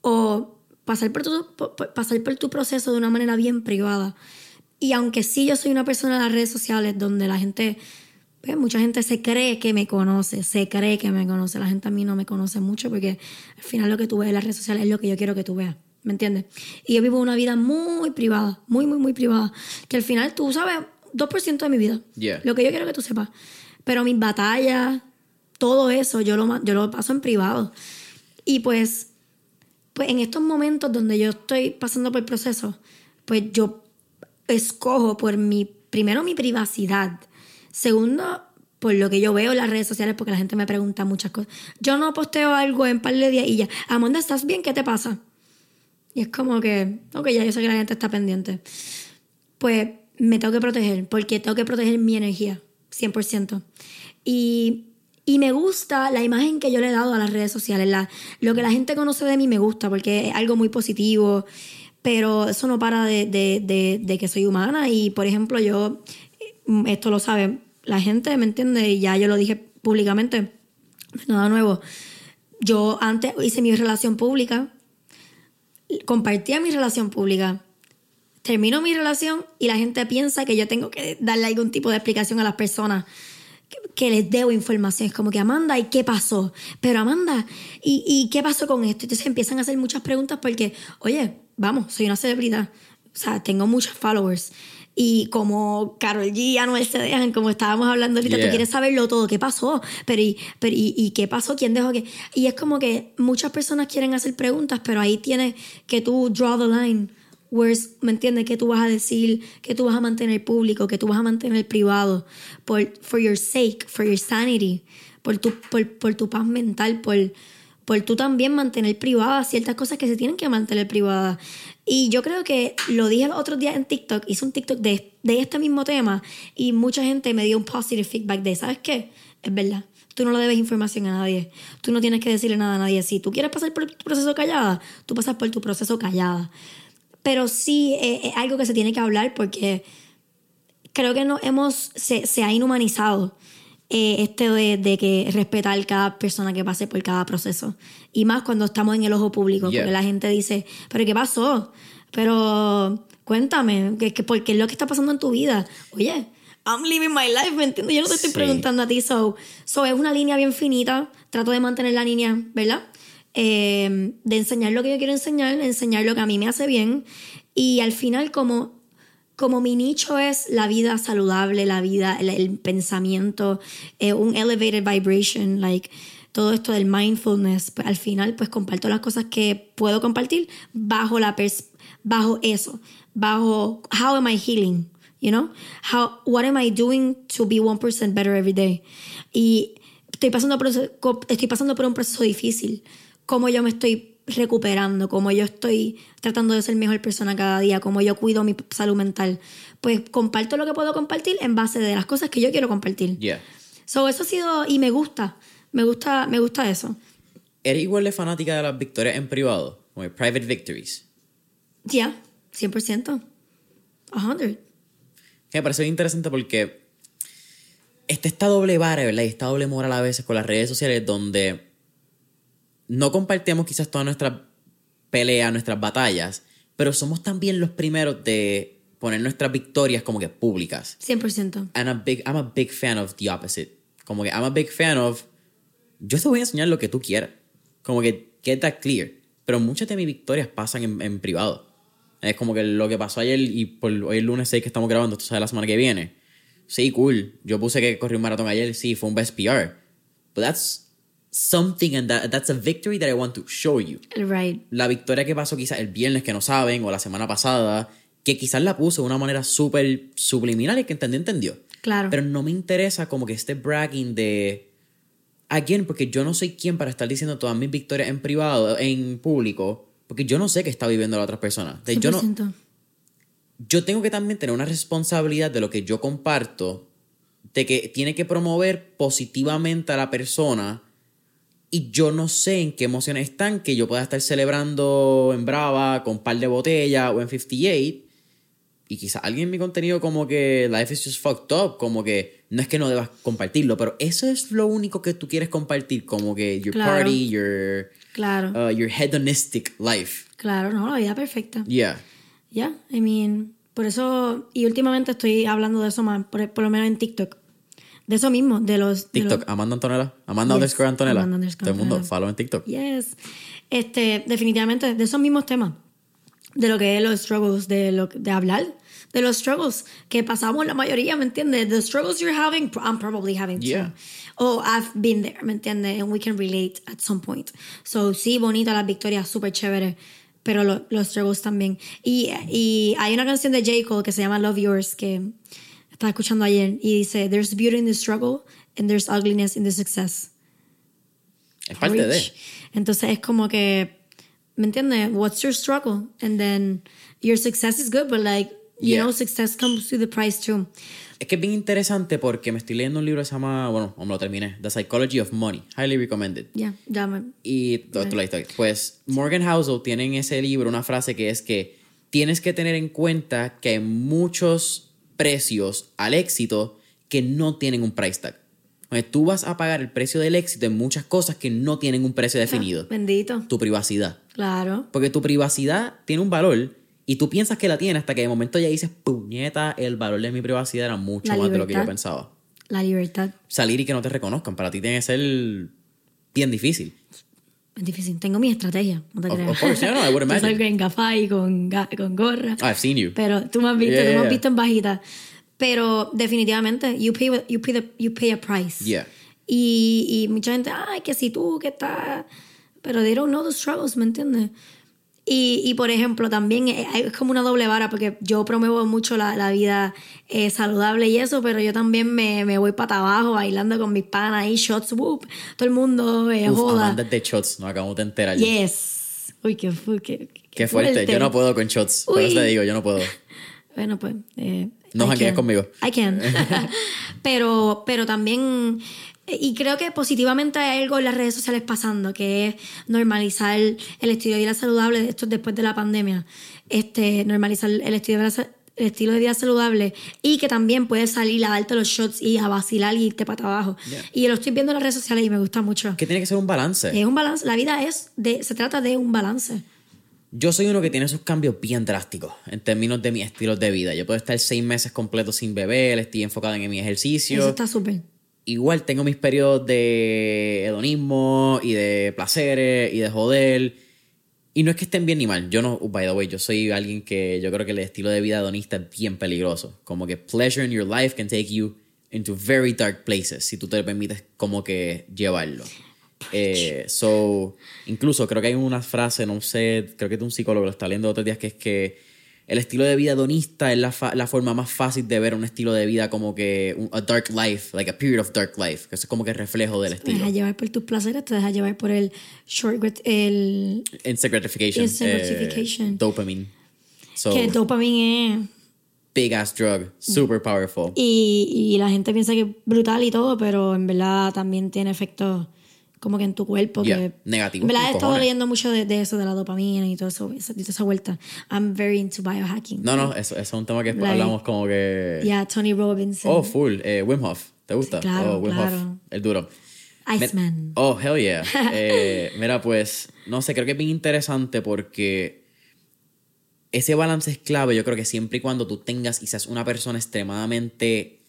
o pasar por tu, pasar por tu proceso de una manera bien privada. Y aunque sí yo soy una persona en las redes sociales donde la gente, pues, mucha gente se cree que me conoce, se cree que me conoce, la gente a mí no me conoce mucho porque al final lo que tú ves en las redes sociales es lo que yo quiero que tú veas. ¿Me entiendes? Y yo vivo una vida muy privada, muy, muy, muy privada. Que al final tú sabes 2% de mi vida.
Yeah.
Lo que yo quiero que tú sepas. Pero mis batallas, todo eso, yo lo, yo lo paso en privado. Y pues, pues en estos momentos donde yo estoy pasando por el proceso, pues yo escojo por mi, primero mi privacidad. Segundo, por lo que yo veo en las redes sociales, porque la gente me pregunta muchas cosas. Yo no posteo algo en par de días y ya, Amanda, ¿estás bien? ¿Qué te pasa? Y es como que, ok, ya yo sé que la gente está pendiente. Pues me tengo que proteger, porque tengo que proteger mi energía, 100%. Y, y me gusta la imagen que yo le he dado a las redes sociales. La, lo que la gente conoce de mí me gusta, porque es algo muy positivo, pero eso no para de, de, de, que soy humana. Y, por ejemplo, yo, eh, esto lo sabe la gente, ¿me entiende? Y ya yo lo dije públicamente, nada nuevo. Yo antes hice mi relación pública, compartía mi relación pública, termino mi relación y la gente piensa que yo tengo que darle algún tipo de explicación a las personas que, que les debo información. Es como que Amanda, ¿y qué pasó? Pero Amanda, ¿y, ¿y qué pasó con esto? Entonces empiezan a hacer muchas preguntas porque, oye, vamos, soy una celebridad. O sea, tengo muchos followers. Y como Carol G y Anuel se dejan, como estábamos hablando ahorita,
Yeah.
tú quieres saberlo todo, qué pasó, pero, y, pero y, y qué pasó, quién dejó qué. Y es como que muchas personas quieren hacer preguntas, pero ahí tienes que tú draw the line. Where's, ¿Me entiendes? ¿Qué tú vas a decir? ¿Qué tú vas a mantener público? ¿Qué tú vas a mantener privado? Por, for your sake, for your sanity, por tu, por, por tu paz mental, por, por tú también mantener privadas ciertas cosas que se tienen que mantener privadas. Y yo creo que lo dije el otro día en TikTok, hice un TikTok de, de este mismo tema y mucha gente me dio un positive feedback de, ¿sabes qué? Es verdad, tú no le debes información a nadie, tú no tienes que decirle nada a nadie. Si tú quieres pasar por tu proceso callada, tú pasas por tu proceso callada. Pero sí eh, es algo que se tiene que hablar porque creo que no hemos, se, se ha inhumanizado eh, este de, de que respetar cada persona que pase por cada proceso. Y más cuando estamos en el ojo público,
Yeah.
porque la gente dice, pero ¿qué pasó? Pero cuéntame, ¿qué, qué, por qué es lo que está pasando en tu vida? Oye, I'm living my life, ¿me entiendes? Yo no te estoy
Sí.
preguntando a ti, so, so es una línea bien finita, trato de mantener la línea, ¿verdad? Eh, de enseñar lo que yo quiero enseñar, enseñar lo que a mí me hace bien y al final como como mi nicho es la vida saludable, la vida, el, el pensamiento, eh, un elevated vibration, like todo esto del mindfulness, pues, al final pues comparto las cosas que puedo compartir bajo la pers- bajo eso, bajo how am I healing, you know? How what am I doing to be 1% better every day? Y estoy pasando por, estoy pasando por un proceso difícil. Cómo yo me estoy recuperando, cómo yo estoy tratando de ser mejor persona cada día, cómo yo cuido mi salud mental. Pues comparto lo que puedo compartir en base de las cosas que yo quiero compartir.
Yeah.
So, eso ha sido, y me gusta, me gusta, me gusta eso.
¿Eres igual de fanática de las victorias en privado? Como private victories.
Ya, 100%. 100.
Que me parece bien interesante porque está esta doble vara, ¿verdad? Y esta doble moral a veces con las redes sociales donde no compartimos quizás todas nuestras peleas, nuestras batallas, pero somos también los primeros de poner nuestras victorias como que públicas.
100%.
And a big, I'm a big fan of the opposite. Como que I'm a big fan of yo te voy a enseñar lo que tú quieras. Como que get that clear. Pero muchas de mis victorias pasan en, en privado. Es como que lo que pasó ayer y por hoy el lunes 6 que estamos grabando, esto sale la semana que viene. Sí, cool. Yo puse que corrí un maratón ayer, sí, fue un best PR. But that's something and that, that's a victory that I want to show you.
Right.
La victoria que pasó quizás el viernes que no saben o la semana pasada, que quizás la puse de una manera súper subliminal y que entendió, entendió.
Claro.
Pero no me interesa como que este bragging de... Again, porque yo no soy quien para estar diciendo todas mis victorias en privado, en público, porque yo no sé qué está viviendo la otra persona. De- yo, no,
100%.
yo tengo que también tener una responsabilidad de lo que yo comparto, de que tiene que promover positivamente a la persona y yo no sé en qué emociones están que yo pueda estar celebrando en Brava con un par de botellas o en 58 y quizás alguien en mi contenido como que life is just fucked up, como que no es que no debas compartirlo, pero eso es lo único que tú quieres compartir, como que your
Claro.
party, your,
Claro.
uh, your hedonistic life.
Claro, no, la vida perfecta.
Yeah.
Ya, I mean, por eso, y últimamente estoy hablando de eso más, por, por lo menos en TikTok. De eso mismo, de los... de
TikTok,
los-
Amanda Antonella. Amanda
Yes,
underscore Antonella.
Amanda underscore
Todo el mundo, follow en TikTok.
Yes. Este, definitivamente, de esos mismos temas. De lo que es los struggles, de, lo, de hablar de los struggles que pasamos la mayoría, ¿me entiendes? The struggles you're having, I'm probably having too.
Yeah.
O I've been there, ¿me entiendes? And we can relate at some point. So, sí, bonita las victorias, súper chévere. Pero lo- los struggles también. Y, y hay una canción de J. Cole que se llama Love Yours que estaba escuchando ayer y dice: There's beauty in the struggle and there's ugliness in the success.
Es parte de.
Preach. Entonces es como que, ¿me entiendes? What's your struggle? And then your success is good, but like, you
Yeah.
know, success comes with the price too.
Es que es bien interesante porque me estoy leyendo un libro que se llama, bueno, me lo terminé, The Psychology of Money. Highly recommended.
Ya, ya me.
Y todo esto la historia. Pues Morgan Housel tiene en ese libro una frase que es que tienes que tener en cuenta que hay muchos precios al éxito que no tienen un price tag. Sea, tú vas a pagar el precio del éxito en muchas cosas que no tienen un precio definido.
Bendito.
Tu privacidad.
Claro.
Porque tu privacidad tiene un valor y tú piensas que la tiene hasta que de momento ya dices, puñeta, el valor de mi privacidad era mucho
La
más de lo que yo pensaba.
La libertad.
Salir y que no te reconozcan, para ti tiene que ser bien difícil.
Es difícil. Tengo mi estrategia. No te
Of-
creas.
of course, yeah, no, I would
Yo
imagine.
salgo en gafá y con, con gorra.
I've seen you.
Pero tú me has visto,
Yeah,
tú me
yeah,
has
yeah.
visto en bajita. Pero definitivamente, you pay, you pay, the- you pay a price.
Yeah.
Y, y mucha gente, ay, que si tú, que estás. Pero they don't know the struggles, ¿me entiendes? Y, y por ejemplo, también es es como una doble vara, porque yo promuevo mucho la, la vida eh, saludable y eso, pero yo también me, me voy para abajo bailando con mis panas ahí, shots, whoop, todo el mundo eh,
Uf,
joda.
De shots, nos acabamos de enterar.
Yes. Uy, qué, qué, qué-
Qué fuerte. Yo no puedo con shots. Por eso
Uy.
te digo, yo no puedo.
Bueno, pues. Eh,
No janguees conmigo.
I can. pero, pero también. Y creo que positivamente hay algo en las redes sociales pasando, que es normalizar el estilo de vida saludable de esto después de la pandemia. Este, normalizar el estilo de vida, el estilo de vida saludable y que también puedes salir a darte los shots y a vacilar y irte para abajo.
Yeah.
Y lo estoy viendo en las redes sociales y me gusta mucho.
Que tiene que ser un balance.
Es un balance. La vida es de, se trata de un balance.
Yo soy uno que tiene esos cambios bien drásticos en términos de mis estilos de vida. Yo puedo estar seis meses completos sin beber, estoy enfocado en mi ejercicio.
Eso está súper.
Igual tengo mis periodos de hedonismo y de placeres y de joder. Y no es que estén bien ni mal. Yo no, by the way, yo soy alguien que yo creo que el estilo de vida hedonista es bien peligroso. Como que pleasure in your life can take you into very dark places si tú te permites como que llevarlo. Eh, so, incluso creo que hay una frase, no sé, creo que es un psicólogo lo está leyendo otros días, que es que el estilo de vida hedonista es la, fa- la forma más fácil de ver un estilo de vida como que un- a dark life, like a period of dark life, que eso es como que el reflejo del
Te
estilo.
dejas llevar por tus placeres, te dejas llevar por el short el
Instant gratification.
Instant
eh, dopamine. So,
que el dopamine es
big ass drug, super powerful.
y, y la gente piensa que es brutal y todo, pero en verdad también tiene efectos como que en tu cuerpo
Yeah,
que
negativos,
En verdad he estado leyendo mucho de, de eso de la dopamina y todo eso, toda esa vuelta. I'm very into biohacking.
No, no, eso, eso es un tema que
Like-
hablamos como que...
Yeah, Tony Robinson.
Oh, full. Eh, Wim Hof. ¿Te gusta?
Claro,
oh, Wim
claro.
Hof. El duro.
Iceman.
Oh, hell yeah. Eh, mira, pues, no sé, creo que es bien interesante porque ese balance es clave. Yo creo que siempre y cuando tú tengas y seas una persona extremadamente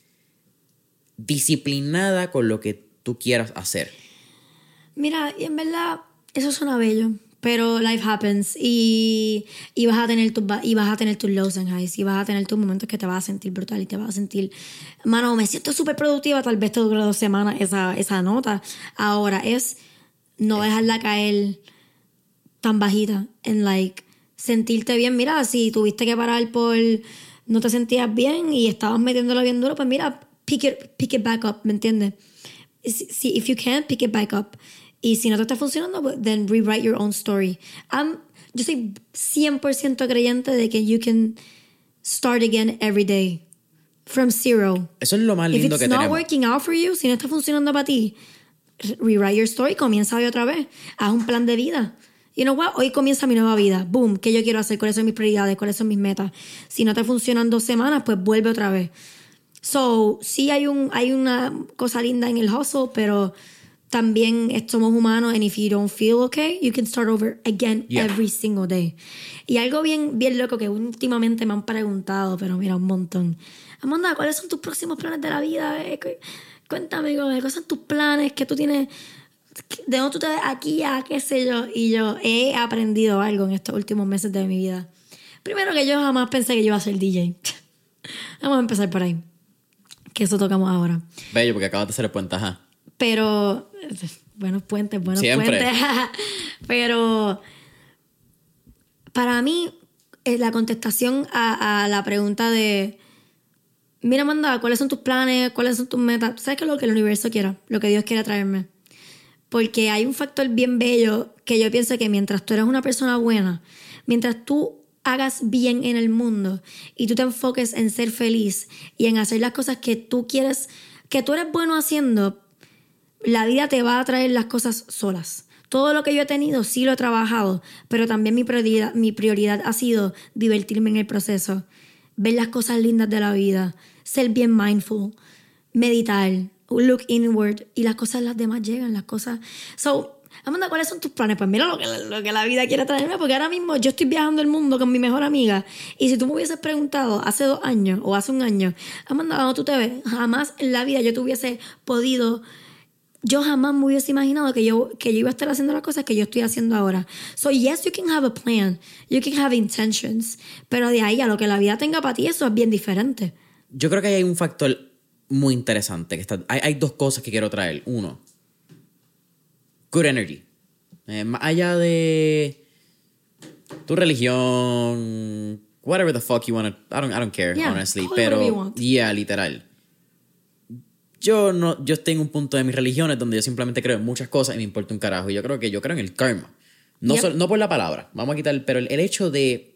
disciplinada con lo que tú quieras hacer.
Mira, y en verdad, eso suena bello. Pero life happens y, y vas a tener tus y vas a tener tus lows and highs y vas a tener tus momentos que te vas a sentir brutal y te vas a sentir, mano, me siento súper productiva, tal vez te dure dos semanas esa, esa nota. Ahora es no dejarla caer tan bajita en like sentirte bien. Mira, si tuviste que parar por no te sentías bien y estabas metiéndolo bien duro, pues mira, pick it, pick it back up, ¿me entiendes? Si, si- if you can, pick it back up. Y si no te está funcionando, pues, then rewrite your own story. I'm- yo soy 100% creyente de que you can start again every day. From zero.
Eso es lo más
If
lindo
it's
que
not
tenemos.
working out for you, si no está funcionando para ti, rewrite your story, comienza hoy otra vez. Haz un plan de vida. You know what? Hoy comienza mi nueva vida. Boom. ¿Qué yo quiero hacer? ¿Cuáles son mis prioridades? ¿Cuáles son mis metas? Si no te funcionan dos semanas, pues vuelve otra vez. So, sí hay, un, hay una cosa linda en el hustle, pero también somos humanos and if you don't feel okay, you can start over again
Yeah.
every single day. Y algo bien, bien loco que últimamente me han preguntado, pero mira, un montón. Amanda, ¿cuáles son tus próximos planes de la vida? Eh, cu- Cuéntame, ¿cuáles son tus planes que tú tienes? ¿De dónde tú te ves aquí a qué sé yo? Y yo he aprendido algo en estos últimos meses de mi vida. Primero que yo jamás pensé que yo iba a ser DJ. Vamos a empezar por ahí. Que eso tocamos ahora.
Bello, porque acabas de hacer el puente, ajá.
Pero, buenos puentes, buenos
Siempre.
puentes. Pero, para mí, eh, la contestación a, a la pregunta de, mira, Amanda, ¿cuáles son tus planes? ¿Cuáles son tus metas? ¿Sabes qué es lo que el universo quiera? Lo que Dios quiera traerme. Porque hay un factor bien bello que yo pienso que mientras tú eres una persona buena, mientras tú hagas bien en el mundo y tú te enfoques en ser feliz y en hacer las cosas que tú quieres, que tú eres bueno haciendo, la vida te va a traer las cosas solas. Todo lo que yo he tenido sí lo he trabajado, pero también mi prioridad, mi prioridad ha sido divertirme en el proceso, ver las cosas lindas de la vida, ser bien mindful, meditar, look inward y las cosas las demás llegan, las cosas... So, Amanda, ¿cuáles son tus planes? Pues mira lo que, lo que la vida quiere traerme, porque ahora mismo yo estoy viajando el mundo con mi mejor amiga y si tú me hubieses preguntado hace dos años o hace un año, Amanda, ¿dónde tú te ves? Jamás en la vida yo te hubiese podido yo jamás me hubiese imaginado que yo, que yo iba a estar haciendo las cosas que yo estoy haciendo ahora. So, yes, you can have a plan. You can have intentions. Pero de ahí a lo que la vida tenga para ti, eso es bien diferente.
Yo creo que ahí hay un factor muy interesante. Que está, hay, hay dos cosas que quiero traer. Uno, good energy. Eh, más allá de tu religión, whatever the fuck you want to, I don't, I don't care,
Yeah,
honestly. Pero, yeah, literal. Yo no, yo estoy en un punto de mis religiones donde yo simplemente creo en muchas cosas y me importa un carajo. Y yo creo que yo creo en el karma. No,
Yep.
no por la palabra, vamos a quitar, pero el, el hecho de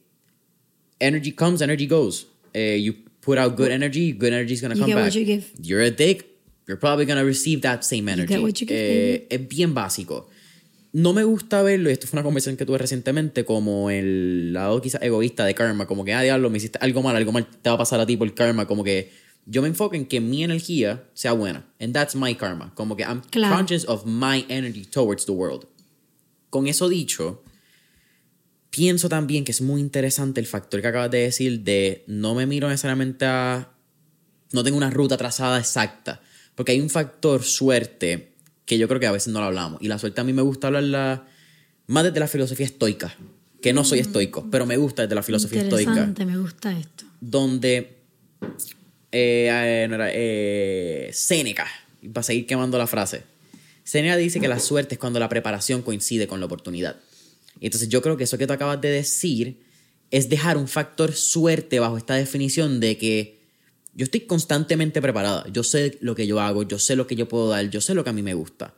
energy comes, energy goes. Eh, you put out good energy, good energy is going to
You
come
get what
back.
you give.
You're a dick, you're probably going to receive that same energy.
get what you give,
Eh, es bien básico. no me gusta verlo, y esto fue una conversación que tuve recientemente, como el lado quizás egoísta de karma, como que, ah, diablo, me hiciste algo mal, algo mal te va a pasar a ti por karma, como que yo me enfoco en que mi energía sea buena, and that's my karma, como que I'm
Claro.
conscious of my energy towards the world. Con eso dicho, pienso también que es muy interesante el factor que acabas de decir de no me miro necesariamente a... No tengo una ruta trazada exacta, porque hay un factor suerte que yo creo que a veces no lo hablamos. Y la suerte a mí me gusta hablarla más desde la filosofía estoica, que no soy estoico, pero me gusta desde la filosofía estoica
Interesante, me gusta esto.
donde eh, eh, no era, eh, Séneca, y para seguir quemando la frase, Séneca dice que la suerte es cuando la preparación coincide con la oportunidad. Entonces yo creo que eso que tú acabas de decir es dejar un factor suerte bajo esta definición de que yo estoy constantemente preparada, yo sé lo que yo hago, yo sé lo que yo puedo dar, yo sé lo que a mí me gusta,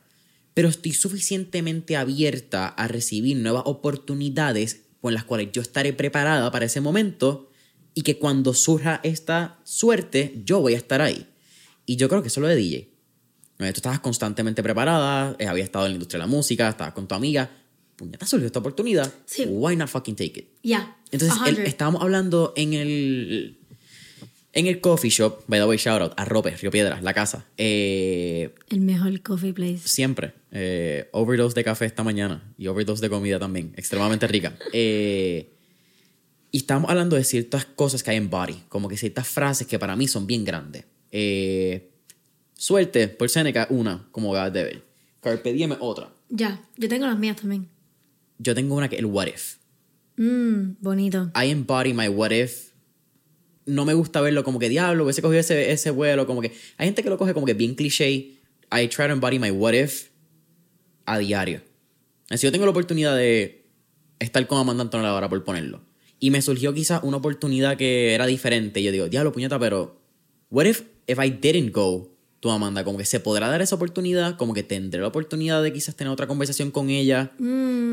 pero estoy suficientemente abierta a recibir nuevas oportunidades con las cuales yo estaré preparada para ese momento y que cuando surja esta suerte, yo voy a estar ahí. Y yo creo que eso es lo de DJ. ¿no? Tú estabas constantemente preparada, eh, habías estado en la industria de la música, estabas con tu amiga, puñeta, surgió esta oportunidad,
Sí.
why not fucking take it?
Ya.
Entonces, él- estábamos hablando en el, en el coffee shop, by the way, shout out, a Rope, Río Piedras, la casa. Eh,
El mejor coffee place.
siempre. Eh, overdose de café esta mañana y overdose de comida también, extremadamente rica. Eh, y estamos hablando de ciertas cosas que hay en Body, como que ciertas frases que para mí son bien grandes. Eh, suerte, por Seneca, una, como God Devil. Carpe diem, otra.
Ya, yo tengo las mías también.
Yo tengo una que el what if.
Mmm, bonito.
I embody my what if. No me gusta verlo como que diablo, hubiese cogido ese, ese vuelo, como que hay gente que lo coge como que bien cliché. I try to embody my what if a diario. Si yo tengo la oportunidad de estar con Amanda Antonella ahora por ponerlo, y me surgió quizás una oportunidad que era diferente, y yo digo, diablo, puñeta, pero what if if I didn't go to Amanda? Como que se podrá dar esa oportunidad, como que tendré la oportunidad de quizás tener otra conversación con ella.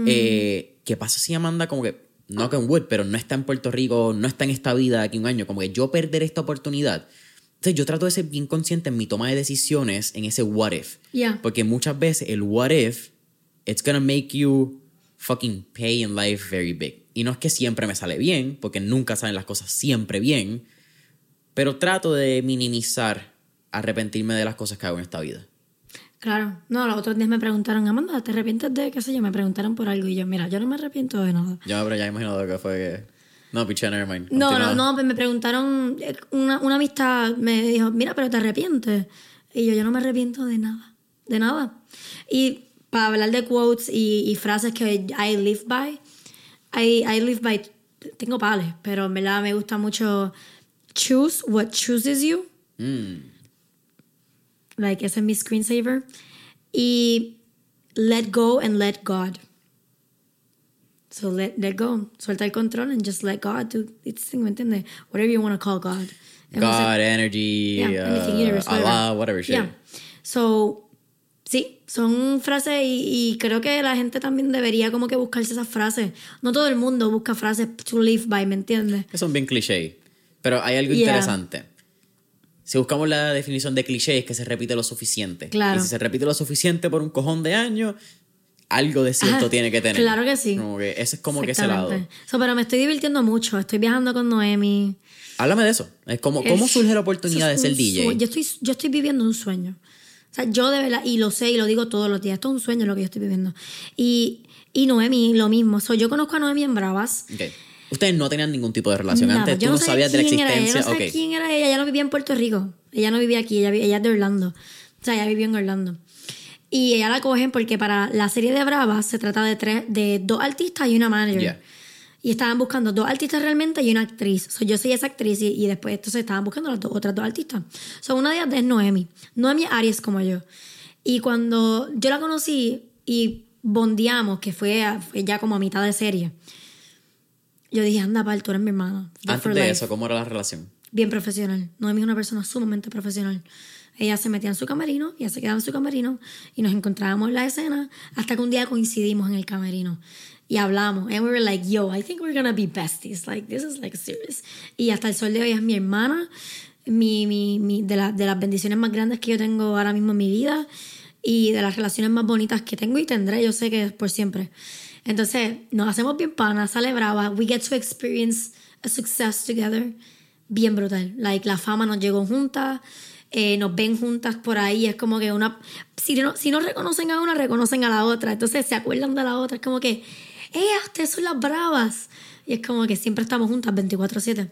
Eh, ¿Qué pasa si Amanda como que, no con wood, pero no está en Puerto Rico, no está en esta vida aquí un año, como que yo perder esta oportunidad? Entonces yo trato de ser bien consciente en mi toma de decisiones en ese what if.
Ya.
Porque muchas veces el what if, it's gonna make you fucking pay in life very big. Y no es que siempre me sale bien, porque nunca salen las cosas siempre bien, pero trato de minimizar arrepentirme de las cosas que hago en esta vida.
Claro. No, los otros días me preguntaron, Amanda, ¿te arrepientes de qué sé yo? Me preguntaron por algo y yo, mira, yo no me arrepiento de nada.
Yo pero ya he imaginado que fue que... No, piché, never mind.
No, no, no, pues me preguntaron, una, una amistad me dijo, mira, pero te arrepientes. Y yo, yo no me arrepiento de nada, de nada. Y para hablar de quotes y, y frases que I live by, I, I live by, tengo pales, pero en verdad me gusta mucho choose what chooses you.
Mm,
Like, ese es mi screensaver. Y let go and let God. So let, let go. Suelta el control and just let God do its thing, ¿me entiendes? Whatever you want to call God.
God, energy,
Yeah, anything,
uh,
universe, whatever.
Allah, whatever shit.
Yeah. So, sí, son frases y, y creo que la gente también debería como que buscarse esas frases. No todo el mundo busca frases to live by, ¿me entiendes?
Que son bien cliché. Pero hay algo
Yeah.
interesante. Si buscamos la definición de cliché es que se repite lo suficiente.
Claro.
Y si se repite lo suficiente por un cojón de años, algo de cierto
Ajá,
tiene que tener.
claro que sí.
Como que ese es como que ese lado.
So, pero me estoy divirtiendo mucho. Estoy viajando con Noemi.
Háblame de eso. Es ¿Cómo
Es-
surge la oportunidad de ser DJ?
Yo estoy, yo estoy viviendo un sueño. O sea, yo de verdad, y lo sé y lo digo todos los días, esto es un sueño lo que yo estoy viviendo. Y, y Noemi, lo mismo. So, yo conozco a Noemi en Bravas.
Ok. Ustedes no tenían ningún tipo de relación
Nada,
antes. Tú no,
sabía
sabías de la
era ella,
existencia.
Yo no sabía
Ok.
quién era ella. Ella no vivía en Puerto Rico. Ella no vivía aquí. Ella, ella es de Orlando. O sea, ella vivió en Orlando. Y ella la cogen porque para la serie de Bravas se trata de tres, de dos artistas y una manager.
Yeah.
Y estaban buscando dos artistas realmente y una actriz. So, yo soy esa actriz y, y después entonces estaban buscando las dos- otras dos artistas. So, una de ellas es Noemi. Noemi es Aries como yo. Y cuando yo la conocí y bondeamos, que fue, a- fue ya como a mitad de serie, yo dije, anda, Pal, tú eres mi hermana.
Antes de
life.
eso, ¿cómo era la relación?
Bien profesional. Noemi es una persona sumamente profesional. Ella se metía en su camerino, ella se quedaba en su camerino y nos encontrábamos en la escena hasta que un día coincidimos en el camerino y hablamos. And we were like, yo, I think we're gonna be besties. Like, this is like serious. Y hasta el sol de hoy es mi hermana, mi, mi, mi, de, la- de las bendiciones más grandes que yo tengo ahora mismo en mi vida. y de las relaciones más bonitas que tengo y tendré, yo sé que es por siempre. Entonces, nos hacemos bien panas, sale brava, we get to experience a success together, bien brutal. Like, la fama nos llegó juntas, eh, nos ven juntas por ahí, es como que una... Si no, si no reconocen a una, reconocen a la otra, entonces se acuerdan de la otra, es como que, ¡eh, ustedes son las bravas! Y es como que siempre estamos juntas 24/7.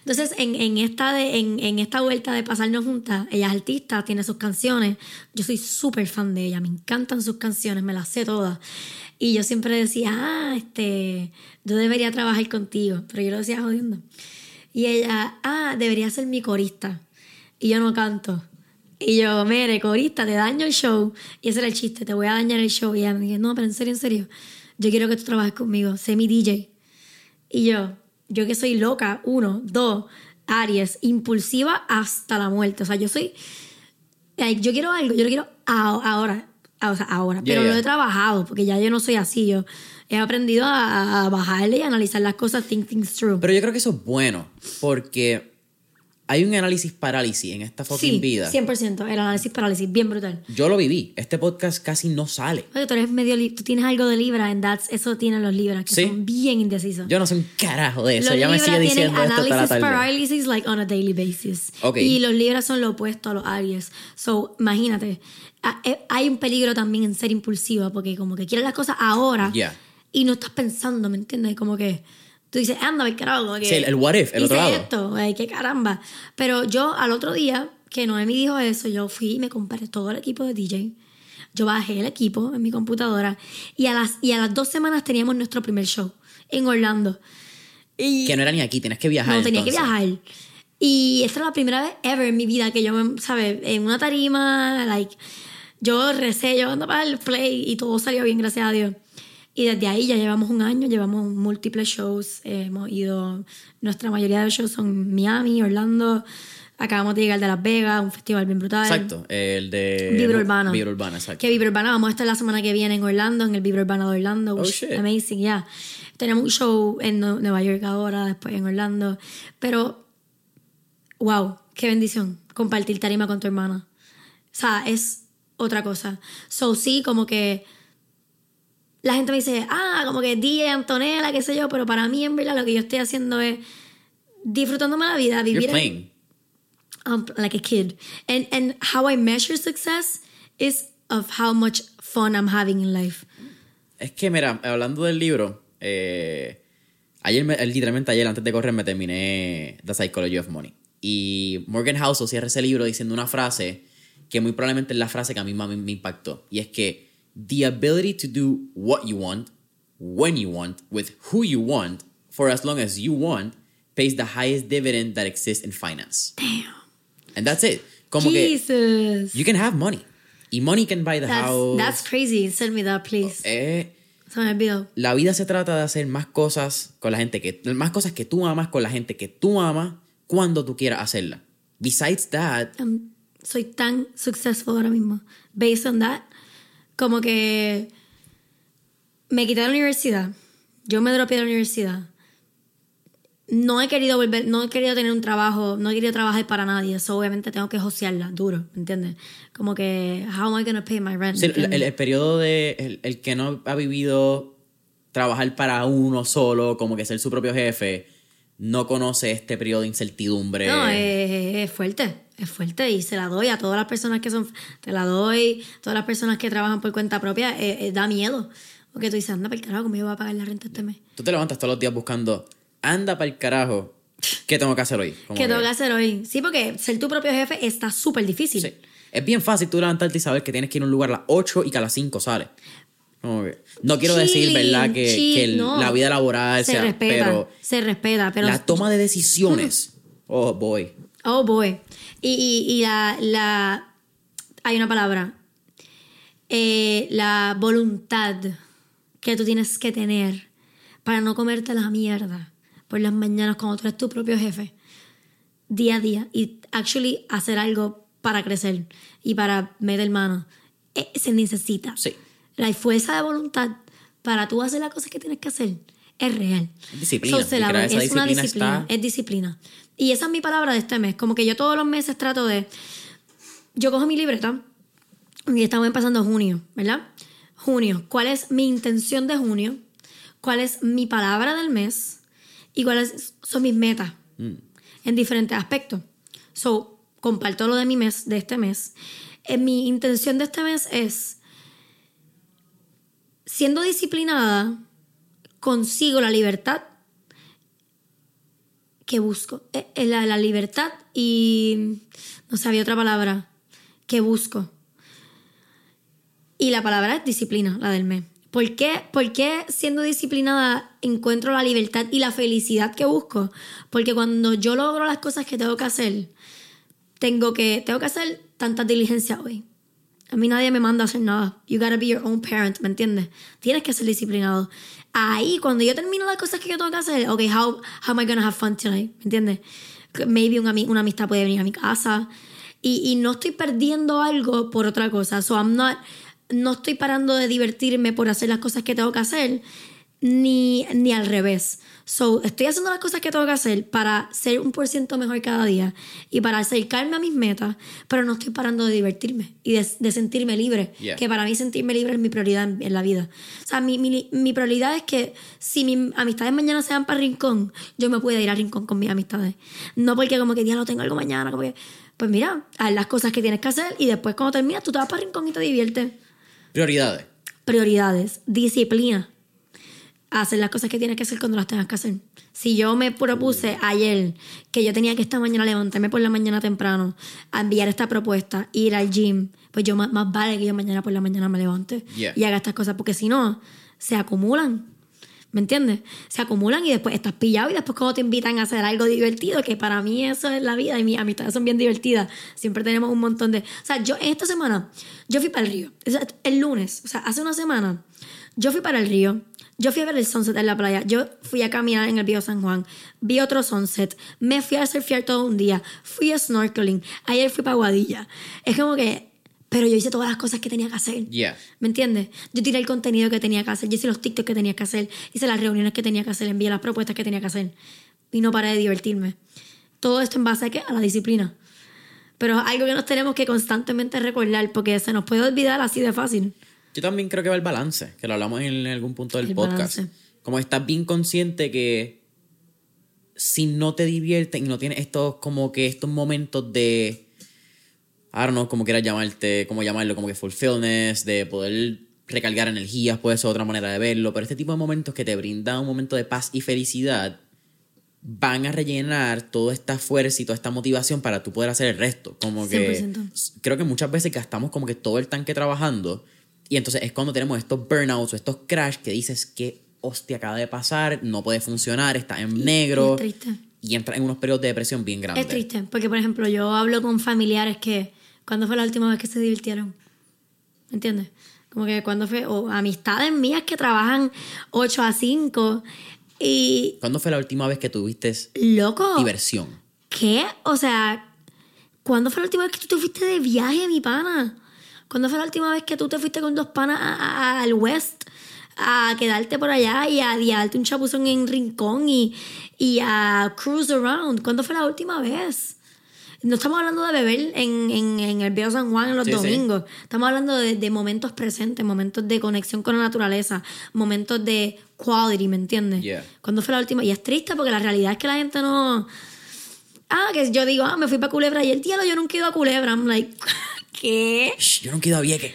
Entonces, en, en esta de, en, en, esta vuelta de pasarnos juntas, ella es artista, tiene sus canciones. Yo soy súper fan de ella, me encantan sus canciones, me las sé todas. Y yo siempre decía, ah, este, yo debería trabajar contigo, pero yo lo decía jodiendo. Y ella, ah, debería ser mi corista. Y yo no canto. Y yo, mire, corista, te daño el show. Y ese era el chiste, te voy a dañar el show. Y ella me dice, no, pero en serio, en serio, yo quiero que tú trabajes conmigo, sé mi DJ. Y yo, yo que soy loca, uno, dos, Aries, impulsiva hasta la muerte. O sea, yo soy, yo quiero algo, yo lo quiero ahora, o sea, ahora, pero lo he trabajado, porque ya yo no soy así, yo he aprendido a, a bajarle y a analizar las cosas, think things through.
Pero yo creo que eso es bueno, porque hay un análisis parálisis en esta fucking
sí,
vida.
100%, el análisis parálisis, bien brutal.
Yo lo viví. Este podcast casi no sale.
Oye, tú eres medio tú tienes algo de Libra, en that's, eso tienen los Libras, que
¿Sí?
son bien indecisos.
Yo no sé un carajo de eso.
Los
ya me
Libra
sigue
tienen
diciendo esto toda la
análisis
tarde.
paralysis like on a daily basis.
Ok.
Y los Libras son lo opuesto a los Aries. So, imagínate, eh, hay un peligro también en ser impulsiva porque como que quieres las cosas ahora
Ya.
y no estás pensando, ¿me entiendes? Como que tú dices, anda, el carajo. como que
Sí, el- el what if, el otro lado.
esto, ay, qué caramba. Pero yo al otro día que Noemi dijo eso, yo fui y me compré todo el equipo de DJ. Yo bajé el equipo en mi computadora y a las, y a las dos semanas teníamos nuestro primer show en Orlando. Y
Que no era ni aquí, tienes que viajar.
no, tenía que
entonces.
viajar. Y esta era la primera vez ever en mi vida que yo, me, ¿sabes? En una tarima, like, yo recé, yo ando para el play y todo salió bien, gracias a Dios. Y desde ahí ya llevamos un año, llevamos múltiples shows, eh, hemos ido, nuestra mayoría de los shows son Miami, Orlando, acabamos de llegar de Las Vegas, un festival bien brutal.
Exacto, el de.
Vibra Urbana.
Vibra Urbana, exacto.
Que Vibra Urbana, vamos a estar la semana que viene en Orlando, en el Vibra Urbana de Orlando.
Oh, shit.
Amazing, yeah. Tenemos un show en Nu- Nueva York ahora, después en Orlando. Pero, wow, qué bendición compartir tarima con tu hermana. O sea, es otra cosa. So, sí, como que la gente me dice, ah, como que DJ Antonella, qué sé yo, pero para mí en verdad lo que yo estoy haciendo es disfrutándome la vida, vivir
You're
en-
playing.
um, like a kid. And and how I measure success is of how much fun I'm having in life.
Es que, mira, hablando del libro, eh, ayer, me- literalmente ayer, antes de correr, me terminé The Psychology of Money. Y Morgan Housel cierra ese libro diciendo una frase que muy probablemente es la frase que a mí más me, me impactó. Y es que the ability to do what you want, when you want, with who you want, for as long as you want, pays the highest dividend that exists in finance.
Damn.
And that's it. Como que
Jesus.
you can have money. Y money can buy the
That's,
house.
that's crazy. Send me that, please.
Eh,
Se me olvidó.
la vida se trata de hacer más cosas con la gente que más cosas que tú amas con la gente que tú amas cuando tú quieras hacerla. Besides that,
Um, soy tan successful ahora mismo. Based on that, como que me quité de la universidad. Yo me dropeé de la universidad. No he querido volver, no he querido tener un trabajo, no he querido trabajar para nadie. Eso obviamente tengo que josearla duro, ¿me entiendes? Como que, how am I gonna pay my rent?
sí, el- el periodo de el, el que no ha vivido trabajar para uno solo, como que ser su propio jefe, no conoce este periodo de incertidumbre.
No, es, es fuerte, es fuerte y se la doy a todas las personas que son, te la doy, todas las personas que trabajan por cuenta propia, eh, eh, da miedo. Porque tú dices, anda, para el carajo, ¿cómo yo voy a pagar la renta este mes?
Tú te levantas todos los días buscando, anda para el carajo, ¿qué tengo que hacer hoy?
¿Qué tengo que hacer hoy? Sí, porque ser tu propio jefe está súper difícil.
Sí. Es bien fácil tú levantarte y saber que tienes que ir a un lugar a las 8 y que a las 5 sales. No quiero decir, ¿verdad? Que,
chill,
que el-
no.
la vida laboral
se
sea,
respeta,
pero
se respeta, pero...
la toma de decisiones, oh boy.
Oh, boy. Y, y, y la, la... Hay una palabra. Eh, la voluntad que tú tienes que tener para no comerte la mierda por las mañanas cuando tú eres tu propio jefe. Día a día. Y actually hacer algo para crecer y para meter mano. Eh, se necesita.
Sí.
La fuerza de voluntad para tú hacer las cosas que tienes que hacer es real.
Disciplina.
So, la es una
disciplina
disciplina.
está-
Es disciplina. Y esa es mi palabra de este mes. Como que yo todos los meses trato de. Yo cojo mi libreta Y estamos empezando junio, ¿verdad? Junio. ¿Cuál es mi intención de junio? ¿Cuál es mi palabra del mes? ¿Y cuáles son mis metas? En diferentes aspectos. So, comparto lo de mi mes, de este mes. Eh, mi intención de este mes es, siendo disciplinada, consigo la libertad que busco. Eh, eh, la, la libertad y, no sé, había otra palabra que busco. Y la palabra es disciplina, la del mes. ¿Por qué, ¿Por qué siendo disciplinada encuentro la libertad y la felicidad que busco? Porque cuando yo logro las cosas que tengo que hacer, tengo que, tengo que hacer tantas diligencias hoy. A mí nadie me manda a hacer nada. You gotta be your own parent, ¿me entiendes? Tienes que ser disciplinado. Ahí, cuando yo termino las cosas que yo tengo que hacer, ok, how, how am I gonna have fun tonight? ¿Me entiendes? Maybe una, una amistad puede venir a mi casa. Y, y, no estoy perdiendo algo por otra cosa. So I'm not, no estoy parando de divertirme por hacer las cosas que tengo que hacer, ni, ni al revés. So, estoy haciendo las cosas que tengo que hacer para ser un por ciento mejor cada día y para acercarme a mis metas, pero no estoy parando de divertirme y de, de sentirme libre.
Yeah.
Que para mí sentirme libre es mi prioridad en, en la vida. O sea, mi, mi, mi, prioridad es que si mis amistades mañana se van para Rincón, yo me pueda ir a Rincón con mis amistades. No porque como que ya lo tengo algo mañana, como que, pues mira, haz las cosas que tienes que hacer y después cuando terminas tú te vas para Rincón y te diviertes.
Prioridades.
Prioridades, disciplina hacer las cosas que tienes que hacer cuando las tengas que hacer. Si yo me propuse ayer que yo tenía que esta mañana levantarme por la mañana temprano, a enviar esta propuesta, ir al gym, pues yo más, más vale que yo mañana por la mañana me levante
Yeah.
y haga estas cosas, porque si no, se acumulan. ¿Me entiendes? Se acumulan y después estás pillado y después cuando te invitan a hacer algo divertido, que para mí eso es la vida y mis amistades son bien divertidas. Siempre tenemos un montón de... O sea, yo esta semana, yo fui para el río. El lunes, o sea, hace una semana, yo fui para el río. Yo fui a ver el sunset en la playa. Yo fui a caminar en el Río San Juan. Vi otro sunset. Me fui a surfear todo un día. Fui a snorkeling. Ayer fui para Guadilla. Es como que... Pero yo hice todas las cosas que tenía que hacer.
Yeah.
¿Me entiendes? Yo tiré el contenido que tenía que hacer. Yo hice los TikToks que tenía que hacer. Hice las reuniones que tenía que hacer. Envié las propuestas que tenía que hacer. Y no paré de divertirme. Todo esto en base a, qué? a la disciplina. Pero es algo que nos tenemos que constantemente recordar porque se nos puede olvidar así de fácil.
Yo también creo que va el balance, que lo hablamos en algún punto del
El
podcast.
balance.
Como estás bien consciente que si no te diviertes y no tienes estos como que estos momentos de I don't know, como quieras llamarte, como llamarlo, como que fulfillness, de poder recargar energías, puede ser otra manera de verlo, pero este tipo de momentos que te brindan un momento de paz y felicidad van a rellenar toda esta fuerza y toda esta motivación para tú poder hacer el resto. Como que
100%.
creo que muchas veces gastamos como que todo el tanque trabajando y entonces es cuando tenemos estos burnouts o estos crash que dices que hostia acaba de pasar, no puede funcionar, está en negro
es triste.
y entras en unos periodos de depresión bien grandes.
Es triste, porque por ejemplo yo hablo con familiares que, ¿cuándo fue la última vez que se divirtieron? ¿Me entiendes? Como que cuando fue, o amistades mías que trabajan 8 a 5 y,
¿Cuándo fue la última vez que tuviste
loco,
diversión?
¿qué? O sea, ¿cuándo fue la última vez que tú te fuiste de viaje, mi pana? ¿Cuándo fue la última vez que tú te fuiste con dos panas a- a- al West? A quedarte por allá y a, y a darte un chapuzón en Rincón y, y a cruise around. ¿Cuándo fue la última vez? No estamos hablando de beber en, en, en el Viejo San Juan en los
Sí, sí.
domingos. Estamos hablando de, de momentos presentes, momentos de conexión con la naturaleza, momentos de quality, ¿me entiendes?
Yeah.
¿Cuándo fue la última? Y es triste porque la realidad es que la gente no... Ah, que yo digo, ah, me fui para Culebra y el tío yo nunca he ido a Culebra. I'm like, ¿qué?
Shh, yo no quiero a Vieques.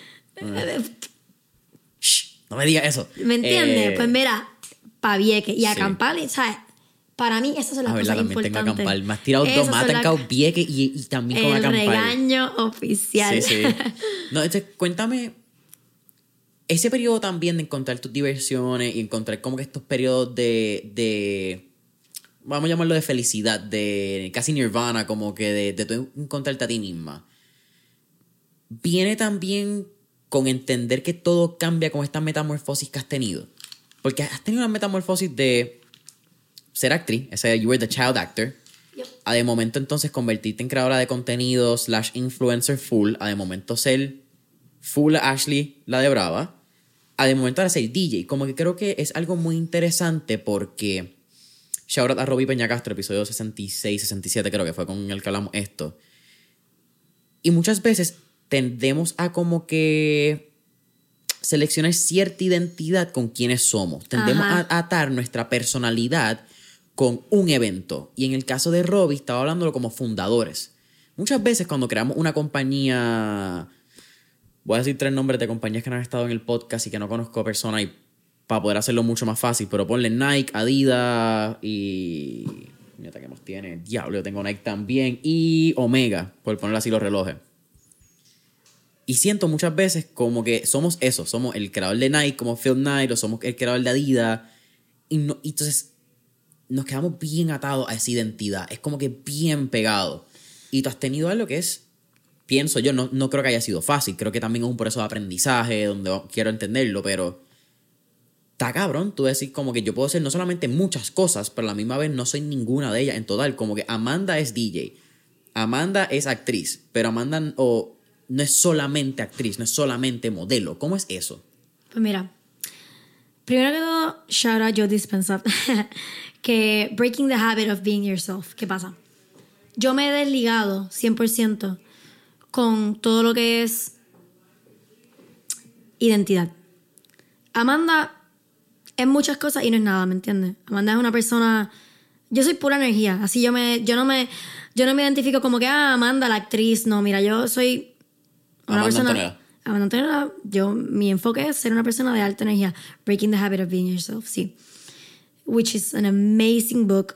Shh, no me digas eso.
¿Me entiendes?
Eh,
Pues mira, pa' Vieques y
sí.
acampar, ¿sabes? Para mí esas son las
a ver,
cosas
también tengo
importantes.
acampar. Me has tirado
Esas
dos, atacado Vieques y, y también con
El
acampar.
regaño oficial.
Sí, sí. No, entonces, cuéntame ese periodo también de encontrar tus diversiones y encontrar como que estos periodos de, de vamos a llamarlo de felicidad, de casi nirvana, como que de, de tú encontrarte a ti misma. Viene también con entender que todo cambia con esta metamorfosis que has tenido. Porque has tenido una metamorfosis de ser actriz, ese you were the child actor,
Yep.
a de momento entonces convertirte en creadora de contenido slash influencer full, a de momento ser full Ashley, la de Brava, a de momento ahora ser DJ. Como que creo que es algo muy interesante porque shout out a Robbie Peña Castro, episodio 66, 67 creo que fue con el que hablamos esto. Y muchas veces tendemos a como que seleccionar cierta identidad con quienes somos. Tendemos a atar nuestra personalidad con un evento. Y en el caso de Robbie, estaba hablándolo como fundadores. Muchas veces cuando creamos una compañía, voy a decir tres nombres de compañías que no han estado en el podcast y que no conozco personas y para poder hacerlo mucho más fácil, pero ponle Nike, Adidas y... Mira, ¿qué más tiene? Diablo, yo tengo Nike también. Y Omega, por poner así los relojes. Y siento muchas veces como que somos eso, somos el creador de Nike como Phil Knight o somos el creador de Adidas. Y, no, entonces nos quedamos bien atados a esa identidad. Es como que bien pegado. Y tú has tenido algo que es, pienso yo, no, no creo que haya sido fácil. Creo que también es un proceso de aprendizaje donde quiero entenderlo, pero está cabrón tú decir como que yo puedo ser no solamente muchas cosas, pero a la misma vez no soy ninguna de ellas en total. Como que Amanda es DJ, Amanda es actriz, pero Amanda no es solamente actriz, no es solamente modelo. ¿Cómo es eso?
Pues mira, primero que todo, shout out Joe Dispenza, que breaking the habit of being yourself. ¿Qué pasa? Yo me he desligado 100% con todo lo que es identidad. Amanda es muchas cosas y no es nada, ¿me entiendes? Amanda es una persona yo soy pura energía, así yo me yo no me yo no me identifico como que ah, Amanda la actriz, no, mira, yo soy una persona. Amanda yo, mi enfoque es ser una persona de alta energía. Breaking the Habit of Being Yourself, sí. Which is an amazing book.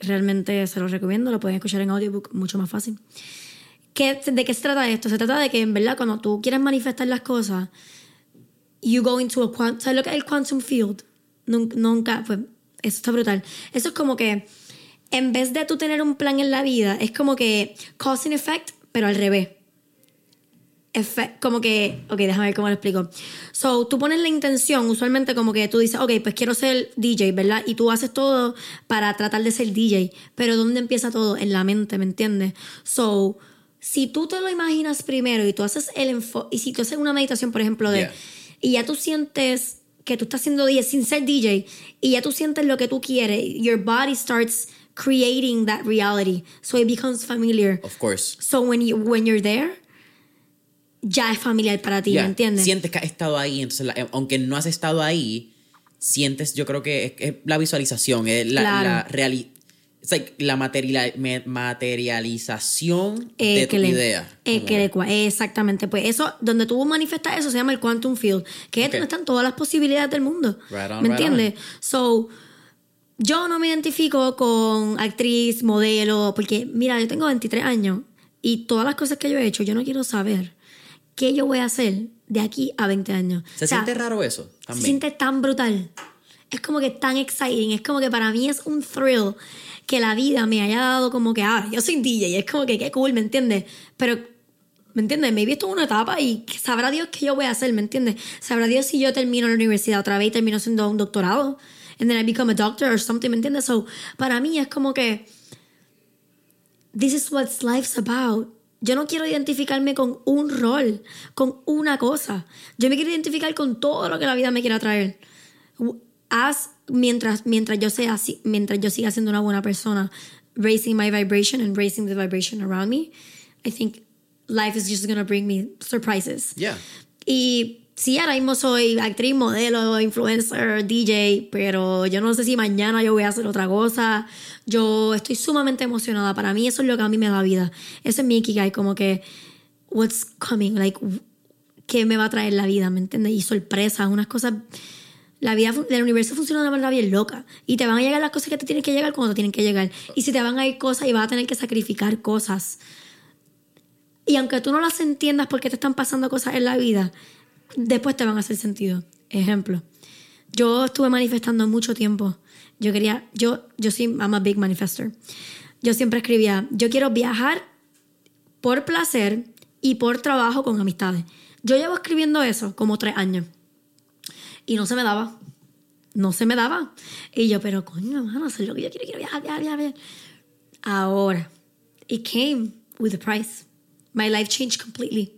Realmente se lo recomiendo, lo pueden escuchar en audiobook, mucho más fácil. ¿Qué, ¿De qué se trata esto? Se trata de que, en verdad, cuando tú quieres manifestar las cosas, you go into a quantum. ¿Sabes lo que es el quantum field? Nunca, pues, eso está brutal. Eso es como que, en vez de tú tener un plan en la vida, es como que cause and effect, pero al revés como que, ok, déjame ver cómo lo explico. So, tú pones la intención, usualmente como que tú dices, ok, pues quiero ser DJ, ¿verdad? Y tú haces todo para tratar de ser DJ, pero ¿dónde empieza todo? En la mente, ¿me entiendes? So, si tú te lo imaginas primero y tú haces el enfoque, y si tú haces una meditación, por ejemplo, de, y ya tú sientes que tú estás haciendo DJ sin ser DJ, y ya tú sientes lo que tú quieres, your body starts creating that reality, so it becomes familiar.
Of course.
So when you when you're there, ya es familiar para ti, ¿me entiendes?
Sientes que has estado ahí, entonces, aunque no has estado ahí, sientes, yo creo que es, la visualización, es la, la, la materialización
eh,
de tu idea.
Eh, exactamente. Pues eso, donde tú manifestas eso, se llama el quantum field, que es donde están todas las posibilidades del mundo. ¿Me entiendes? So, yo no me identifico con actriz, modelo, porque mira, yo tengo 23 años y todas las cosas que yo he hecho, yo no quiero saber qué yo voy a hacer de aquí a 20 años.
¿Se siente raro eso?
Se siente tan brutal. Es como que tan exciting. Es como que para mí es un thrill que la vida me haya dado como que, ah, yo soy DJ. Y es como que qué cool, ¿me entiendes? Pero, ¿me entiendes? Me he visto una etapa y sabrá Dios qué yo voy a hacer, ¿me entiendes? Sabrá Dios si yo termino la universidad otra vez y termino siendo un doctorado. And then I become a doctor or something, ¿me entiendes? So, para mí es como que, this is what life's about. Yo no quiero identificarme con un rol, con una cosa. Yo me quiero identificar con todo lo que la vida me quiera traer. Haz mientras, mientras yo sea así, mientras yo siga siendo una buena persona, raising my vibration and raising the vibration around me, I think life is just gonna bring me surprises.
Yeah.
Y sí, ahora mismo soy actriz, modelo, influencer, DJ, pero yo no sé si mañana yo voy a hacer otra cosa. Yo estoy sumamente emocionada. Para mí eso es lo que a mí me da vida. Ese es mi ikigai, como que, what's coming, like, ¿qué me va a traer la vida? ¿Me entiendes? Y sorpresas, unas cosas... La vida del universo funciona de una manera bien loca. Y te van a llegar las cosas que te tienen que llegar cuando te tienen que llegar. Y si te van a ir cosas y vas a tener que sacrificar cosas. Y aunque tú no las entiendas porque te están pasando cosas en la vida, después te van a hacer sentido. Ejemplo, yo estuve manifestando mucho tiempo. Yo quería, yo, yo soy, I'm a big manifester. Yo siempre escribía, yo quiero viajar por placer y por trabajo con amistades. Yo llevo escribiendo eso como tres años. Y no se me daba. No se me daba. Y yo, pero coño, no sé lo que yo quiero, quiero viajar, viajar, viajar. Ahora, it came with a price. My life changed completely.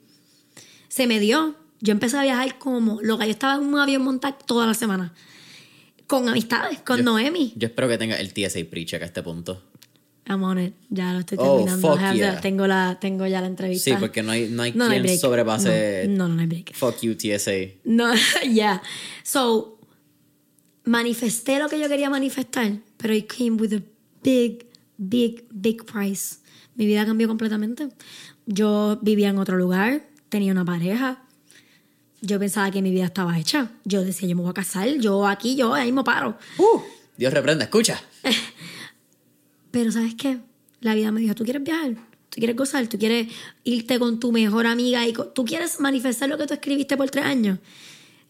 Se me dio yo empecé a viajar como loca. Yo estaba en un avión montado toda la semana. Con amistades, con Noemi.
Yo espero que tenga el TSA pre-check a este punto.
I'm on it. Ya lo estoy
Oh,
terminando.
fuck
I have
yeah.
tengo, la, tengo ya la entrevista.
Sí, porque no hay, no hay
No, no hay
quien
break.
sobrepase.
No, no, no hay break.
Fuck you, TSA.
No, yeah. So, manifesté lo que yo quería manifestar, pero it came with a big, big, big price. Mi vida cambió completamente. Yo vivía en otro lugar, tenía una pareja. Yo pensaba que mi vida estaba hecha. Yo decía, yo me voy a casar, yo aquí, yo ahí me paro.
Uh, Dios reprenda, escucha.
Pero ¿sabes qué? La vida me dijo, tú quieres viajar, tú quieres gozar, tú quieres irte con tu mejor amiga y tú quieres manifestar lo que tú escribiste por tres años.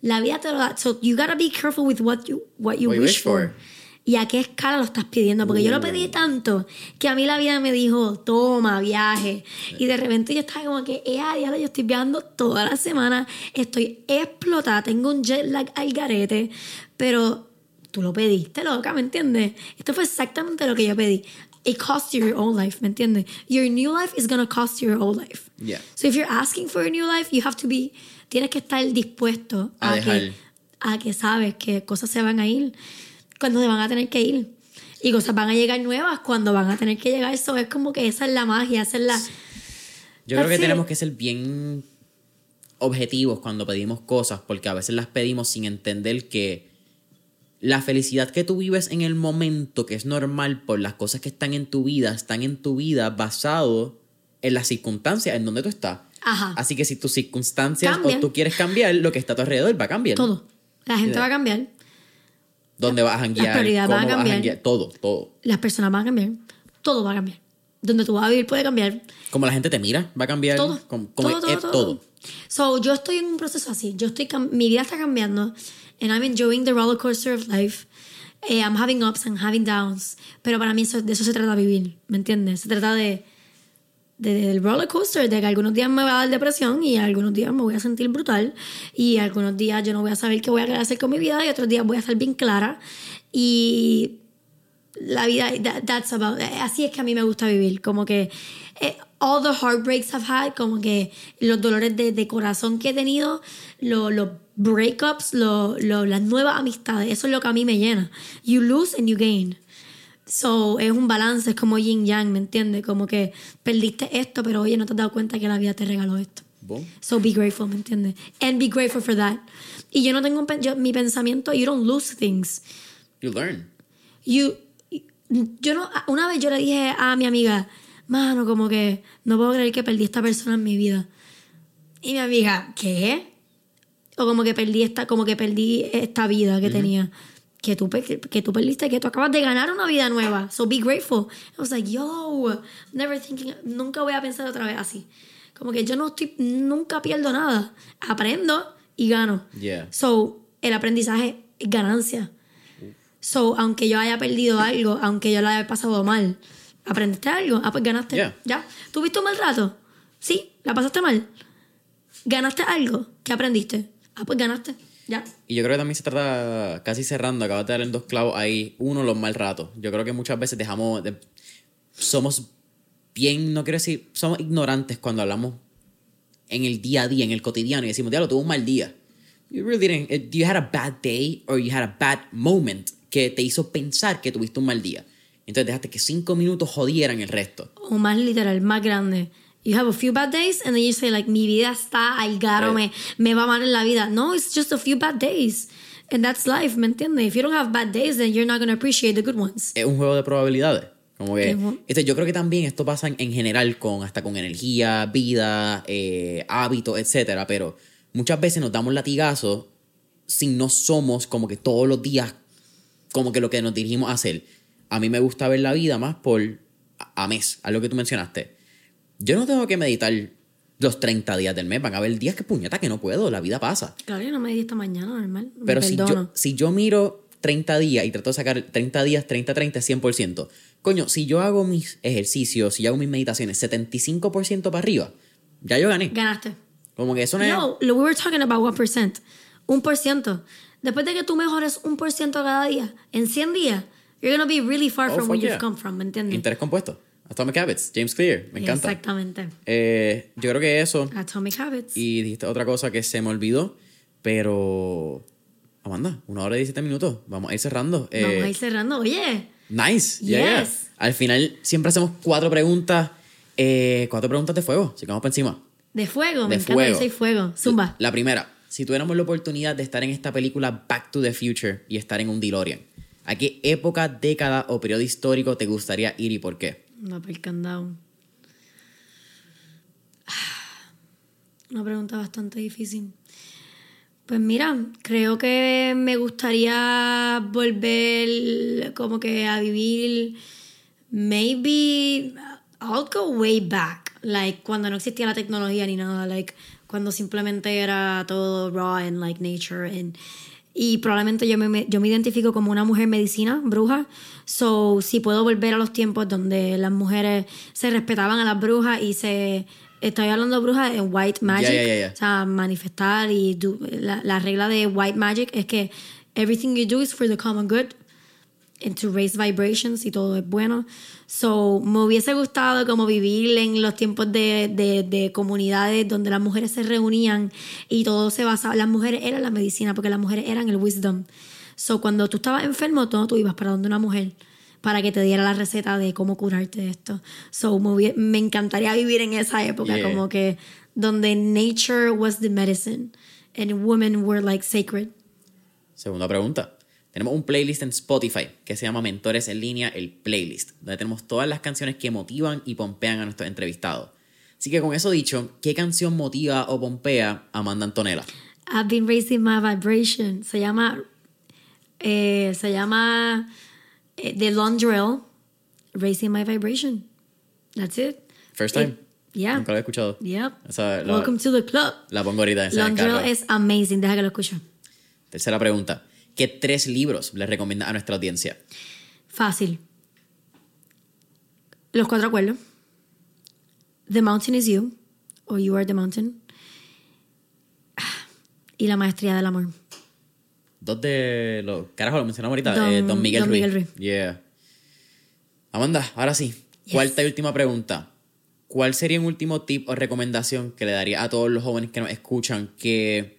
La vida te lo da. So you gotta be careful with what you, what you
What
wish,
wish
for.
for.
Y a qué escala lo estás pidiendo. Porque yo lo pedí tanto que a mí la vida me dijo, toma, viaje. Y de repente yo estaba como que, eh, a diablo, yo estoy viajando toda la semana. Estoy explotada, tengo un jet lag al garete. Pero tú lo pediste, loca, ¿me entiendes? Esto fue exactamente lo que yo pedí. It costs you your own life, ¿me entiendes? Your new life is gonna cost you your old life.
Yeah.
So if you're asking for a new life, you have to be, tienes que estar dispuesto
A
a,
dejar.
que, a que sabes que cosas se van a ir cuando se van a tener que ir. Y cosas van a llegar nuevas cuando van a tener que llegar. Eso es como que esa es la magia, esa es la...
Yo creo que tenemos que ser bien objetivos cuando pedimos cosas, porque a veces las pedimos sin entender que la felicidad que tú vives en el momento, que es normal por las cosas que están en tu vida, están en tu vida basado en las circunstancias en donde tú estás.
Ajá.
Así que si tus circunstancias
Cambian.
o tú quieres cambiar, lo que está a tu alrededor va a cambiar.
Todo. La gente va a cambiar.
¿Dónde vas a janguear?
prioridades van a
¿Cómo vas a
cambiar.
janguear? Todo, todo.
Las personas van a cambiar. Todo va a cambiar. Donde tú vas a vivir puede cambiar.
Como la gente te mira, va a cambiar.
Todo.
Como, como
todo, todo,
es
todo. So, yo estoy en un proceso así. Yo estoy cam- mi vida está cambiando. And I'm enjoying the roller coaster of life. Eh, I'm having ups and having downs. Pero para mí eso- de eso se trata vivir. ¿Me entiendes? Se trata de- del roller coaster, de que algunos días me va a dar depresión y algunos días me voy a sentir brutal. Y algunos días yo no voy a saber qué voy a hacer con mi vida y otros días voy a estar bien clara. Y la vida, that- that's about, así es que a mí me gusta vivir, como que eh, all the heartbreaks I've had, como que los dolores de, de corazón que he tenido, lo- los breakups, lo- lo- las nuevas amistades, eso es lo que a mí me llena. You lose and you gain. So, es un balance, es como yin yang, ¿me entiendes? Como que perdiste esto, pero oye, no te has dado cuenta que la vida te regaló esto. So be grateful, ¿me entiendes? And be grateful for that. Y yo no tengo un yo- mi pensamiento, you don't lose things.
You learn.
You, yo no, una vez yo le dije a mi amiga, mano, como que no puedo creer que perdí esta persona en mi vida. Y mi amiga, ¿qué? O como que perdí esta, como que perdí esta vida que tenía. Que tú, que tú perdiste, que tú acabas de ganar una vida nueva. So be grateful. I was like, yo, never thinking, nunca voy a pensar otra vez así. Como que yo no estoy, nunca pierdo nada. Aprendo y gano.
Yeah.
So, el aprendizaje es ganancia. So, aunque yo haya perdido algo, aunque yo lo haya pasado mal, ¿aprendiste algo? Ah, pues ganaste.
Yeah.
¿Ya? ¿Tuviste un mal rato? Sí, ¿la pasaste mal? ¿Ganaste algo? ¿Qué aprendiste? Ah, pues ganaste. Ya.
Y yo creo que también se trata, casi cerrando, acabas de dar en dos clavos ahí. Uno, los mal ratos. Yo creo que muchas veces dejamos, de- somos bien, no quiero decir, somos ignorantes cuando hablamos en el día a día, en el cotidiano, y decimos, diablo, tuve un mal día. You really didn't, eh, you had a bad day or you had a bad moment que te hizo pensar que tuviste un mal día. Entonces dejaste que cinco minutos jodieran el resto.
O más literal, más grande. You have a few bad days and then you say like, mi vida está al garo, me, me va mal en la vida. No, it's just a few bad days. And that's life, ¿me entiendes? If you don't have bad days, then you're not going to appreciate the good ones.
es un juego de probabilidades. Como que, este, yo creo que también esto pasa en, en general con hasta con energía, vida, eh, hábitos, etcétera. Pero muchas veces nos damos latigazos si no somos como que todos los días como que lo que nos dirigimos a hacer. A mí me gusta ver la vida más por a, a mes, a lo que tú mencionaste. Yo no tengo que meditar los 30 días del mes. Van a haber días que puñeta que no puedo, la vida pasa.
Claro, yo no me di esta mañana, normal. Me
Pero si yo, si yo miro 30 días y trato de sacar 30 días, 30, 30, 100%. Coño, si yo hago mis ejercicios, si yo hago mis meditaciones 75% para arriba, ya yo gané.
Ganaste.
Como que eso no es...
No, we were talking about 1%. Un por ciento. Después de que tú mejores un por ciento cada día, en 100 días, you're gonna be really far
Oh,
from where
yeah.
you've come from, ¿me entiendes?
Interés compuesto. Atomic Habits, James Clear, me encanta.
Exactamente.
Eh, yo creo que eso.
Atomic Habits.
Y dijiste otra cosa que se me olvidó, pero... Amanda, una hora y 17 minutos. Vamos a ir cerrando. Eh,
Vamos a ir cerrando. Oye,
Nice. Yeah, yeah.
Yes.
Al final siempre hacemos cuatro preguntas. eh, cuatro preguntas de fuego. Así que vamos para encima.
De fuego,
De
me encanta
fuego.
soy fuego. Zumba.
La primera. Si tuviéramos la oportunidad de estar en esta película Back to the Future y estar en un DeLorean, ¿a qué época, década o periodo histórico te gustaría ir y por qué?
No, por el candado. Una pregunta bastante difícil. Pues mira, creo que me gustaría volver como que a vivir, maybe, I'll go way back, like cuando no existía la tecnología ni nada, like cuando simplemente era todo raw and like nature and y probablemente yo me- yo me identifico como una mujer medicina, bruja. So, si puedo volver a los tiempos donde las mujeres se respetaban a las brujas y se. Estoy hablando de brujas en white magic. O sea, manifestar y do- la, la regla de white magic es que everything you do is for the common good and to raise vibrations y todo es bueno. So, me hubiese gustado como vivir en los tiempos de, de, de comunidades donde las mujeres se reunían y todo se basaba, las mujeres eran la medicina porque las mujeres eran el wisdom. So, cuando tú estabas enfermo, tú, tú ibas para donde una mujer para que te diera la receta de cómo curarte de esto. So, me, me encantaría vivir en esa época,
Yeah.
como que donde nature was the medicine and women were like sacred.
Segunda pregunta. Tenemos un playlist en Spotify que se llama Mentores en línea, el playlist, donde tenemos todas las canciones que motivan y pompean a nuestros entrevistados. Así que con eso dicho, ¿qué canción motiva o pompea a Amanda Antonella?
I've been raising my vibration. Se llama. eh, se llama. eh, The Laundrell. Raising my vibration. That's it.
First time.
Eh, yeah.
Nunca lo he escuchado.
Yep.
Esa la,
Welcome to the club.
la pongo ahorita
Laundrell es amazing. Deja que lo escuche.
Tercera pregunta. ¿Qué tres libros les recomienda a nuestra audiencia?
Fácil. Los cuatro acuerdos. The mountain is you. Or you are the mountain. Y la maestría del amor.
Dos de los... Carajo, lo mencionamos ahorita.
Don-
eh, Don Miguel
Don
Ruiz.
Miguel Ruiz.
Yeah. Amanda, ahora sí. Cuarta y última pregunta. ¿Cuál sería un último tip o recomendación que le daría a todos los jóvenes que nos escuchan que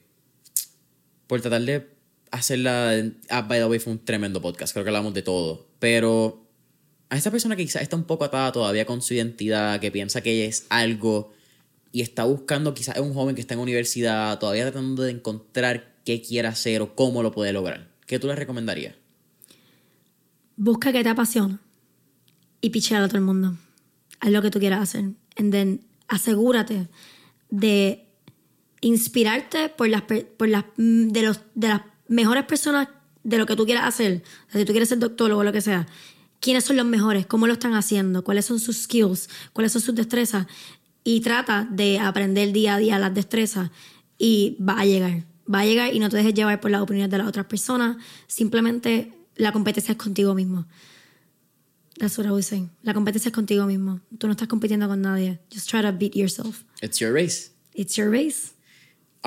por tratar de hacerla... Ah, by the way, fue un tremendo podcast. Creo que hablamos de todo. Pero a esa persona que quizás está un poco atada todavía con su identidad, que piensa que es algo y está buscando, quizás es un joven que está en universidad, todavía tratando de encontrar qué quiere hacer o cómo lo puede lograr. ¿Qué tú le recomendarías?
Busca que te apasiona y pichea a todo el mundo. Haz lo que tú quieras hacer. And then asegúrate de inspirarte por las, por las, mm, de, los, de mejores personas de lo que tú quieras hacer. O sea, si tú quieres ser doctólogo o lo que sea, quiénes son los mejores, cómo lo están haciendo, cuáles son sus skills, cuáles son sus destrezas. Y trata de aprender día a día las destrezas y va a llegar. Va a llegar y no te dejes llevar por las opiniones de las otras personas. Simplemente la competencia es contigo mismo. That's what I was saying. La competencia es contigo mismo. Tú no estás compitiendo con nadie. Just try to beat yourself.
It's your race.
It's your race.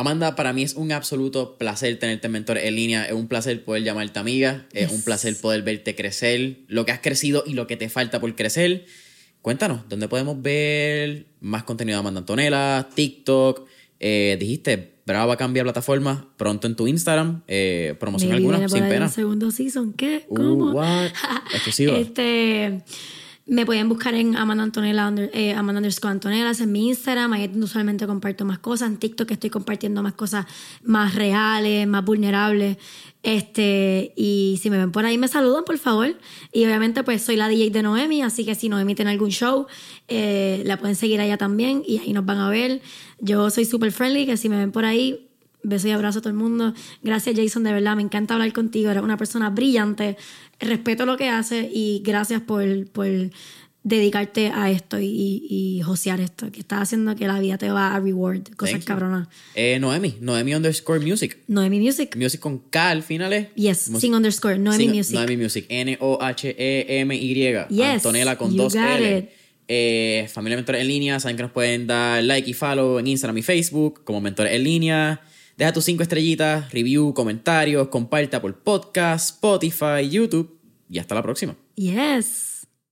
Amanda, para mí es un absoluto placer tenerte en Mentores en línea. Es un placer poder llamarte amiga. Es un placer poder verte crecer, lo que has crecido y lo que te falta por crecer. Cuéntanos, ¿dónde podemos ver más contenido de Amanda Antonella? TikTok. Eh, dijiste, Brava va a cambiar plataforma pronto en tu Instagram. Eh, alguna, sin pena.
un segundo season. ¿Qué?
Uh,
¿Cómo?
what? Exclusiva.
este, me pueden buscar en Amanda Antonella, eh, Amanda underscore Antonella, ese es mi Instagram. Ahí usualmente comparto más cosas. En TikTok estoy compartiendo más cosas más reales, más vulnerables. Este, y si me ven por ahí, me saludan, por favor. Y obviamente, pues soy la DJ de Noemi, así que si Noemi tiene algún show, eh, la pueden seguir allá también y ahí nos van a ver. Yo soy súper friendly, que si me ven por ahí, beso y abrazo a todo el mundo. Gracias, Jason, de verdad, me encanta hablar contigo. Eres una persona brillante. Respeto lo que haces y gracias por, por dedicarte a esto y, y, y josear esto, que estás haciendo que la vida te va a reward. Cosas cabronas.
Eh, Noemi, Noemi underscore music.
Noemi Music.
Music con K al final es.
Yes,
Mus-
sin underscore. Noemi
Sin-
Music.
Noemi Music. N-O-H-E-M-Y.
Yes,
Antonella con dos L.
it.
Eh, familia Mentores en línea, saben que nos pueden dar like y follow en Instagram y Facebook como Mentores en línea. Deja tus cinco estrellitas, review, comentarios, comparta por podcast, Spotify, YouTube y hasta la próxima.
Yes.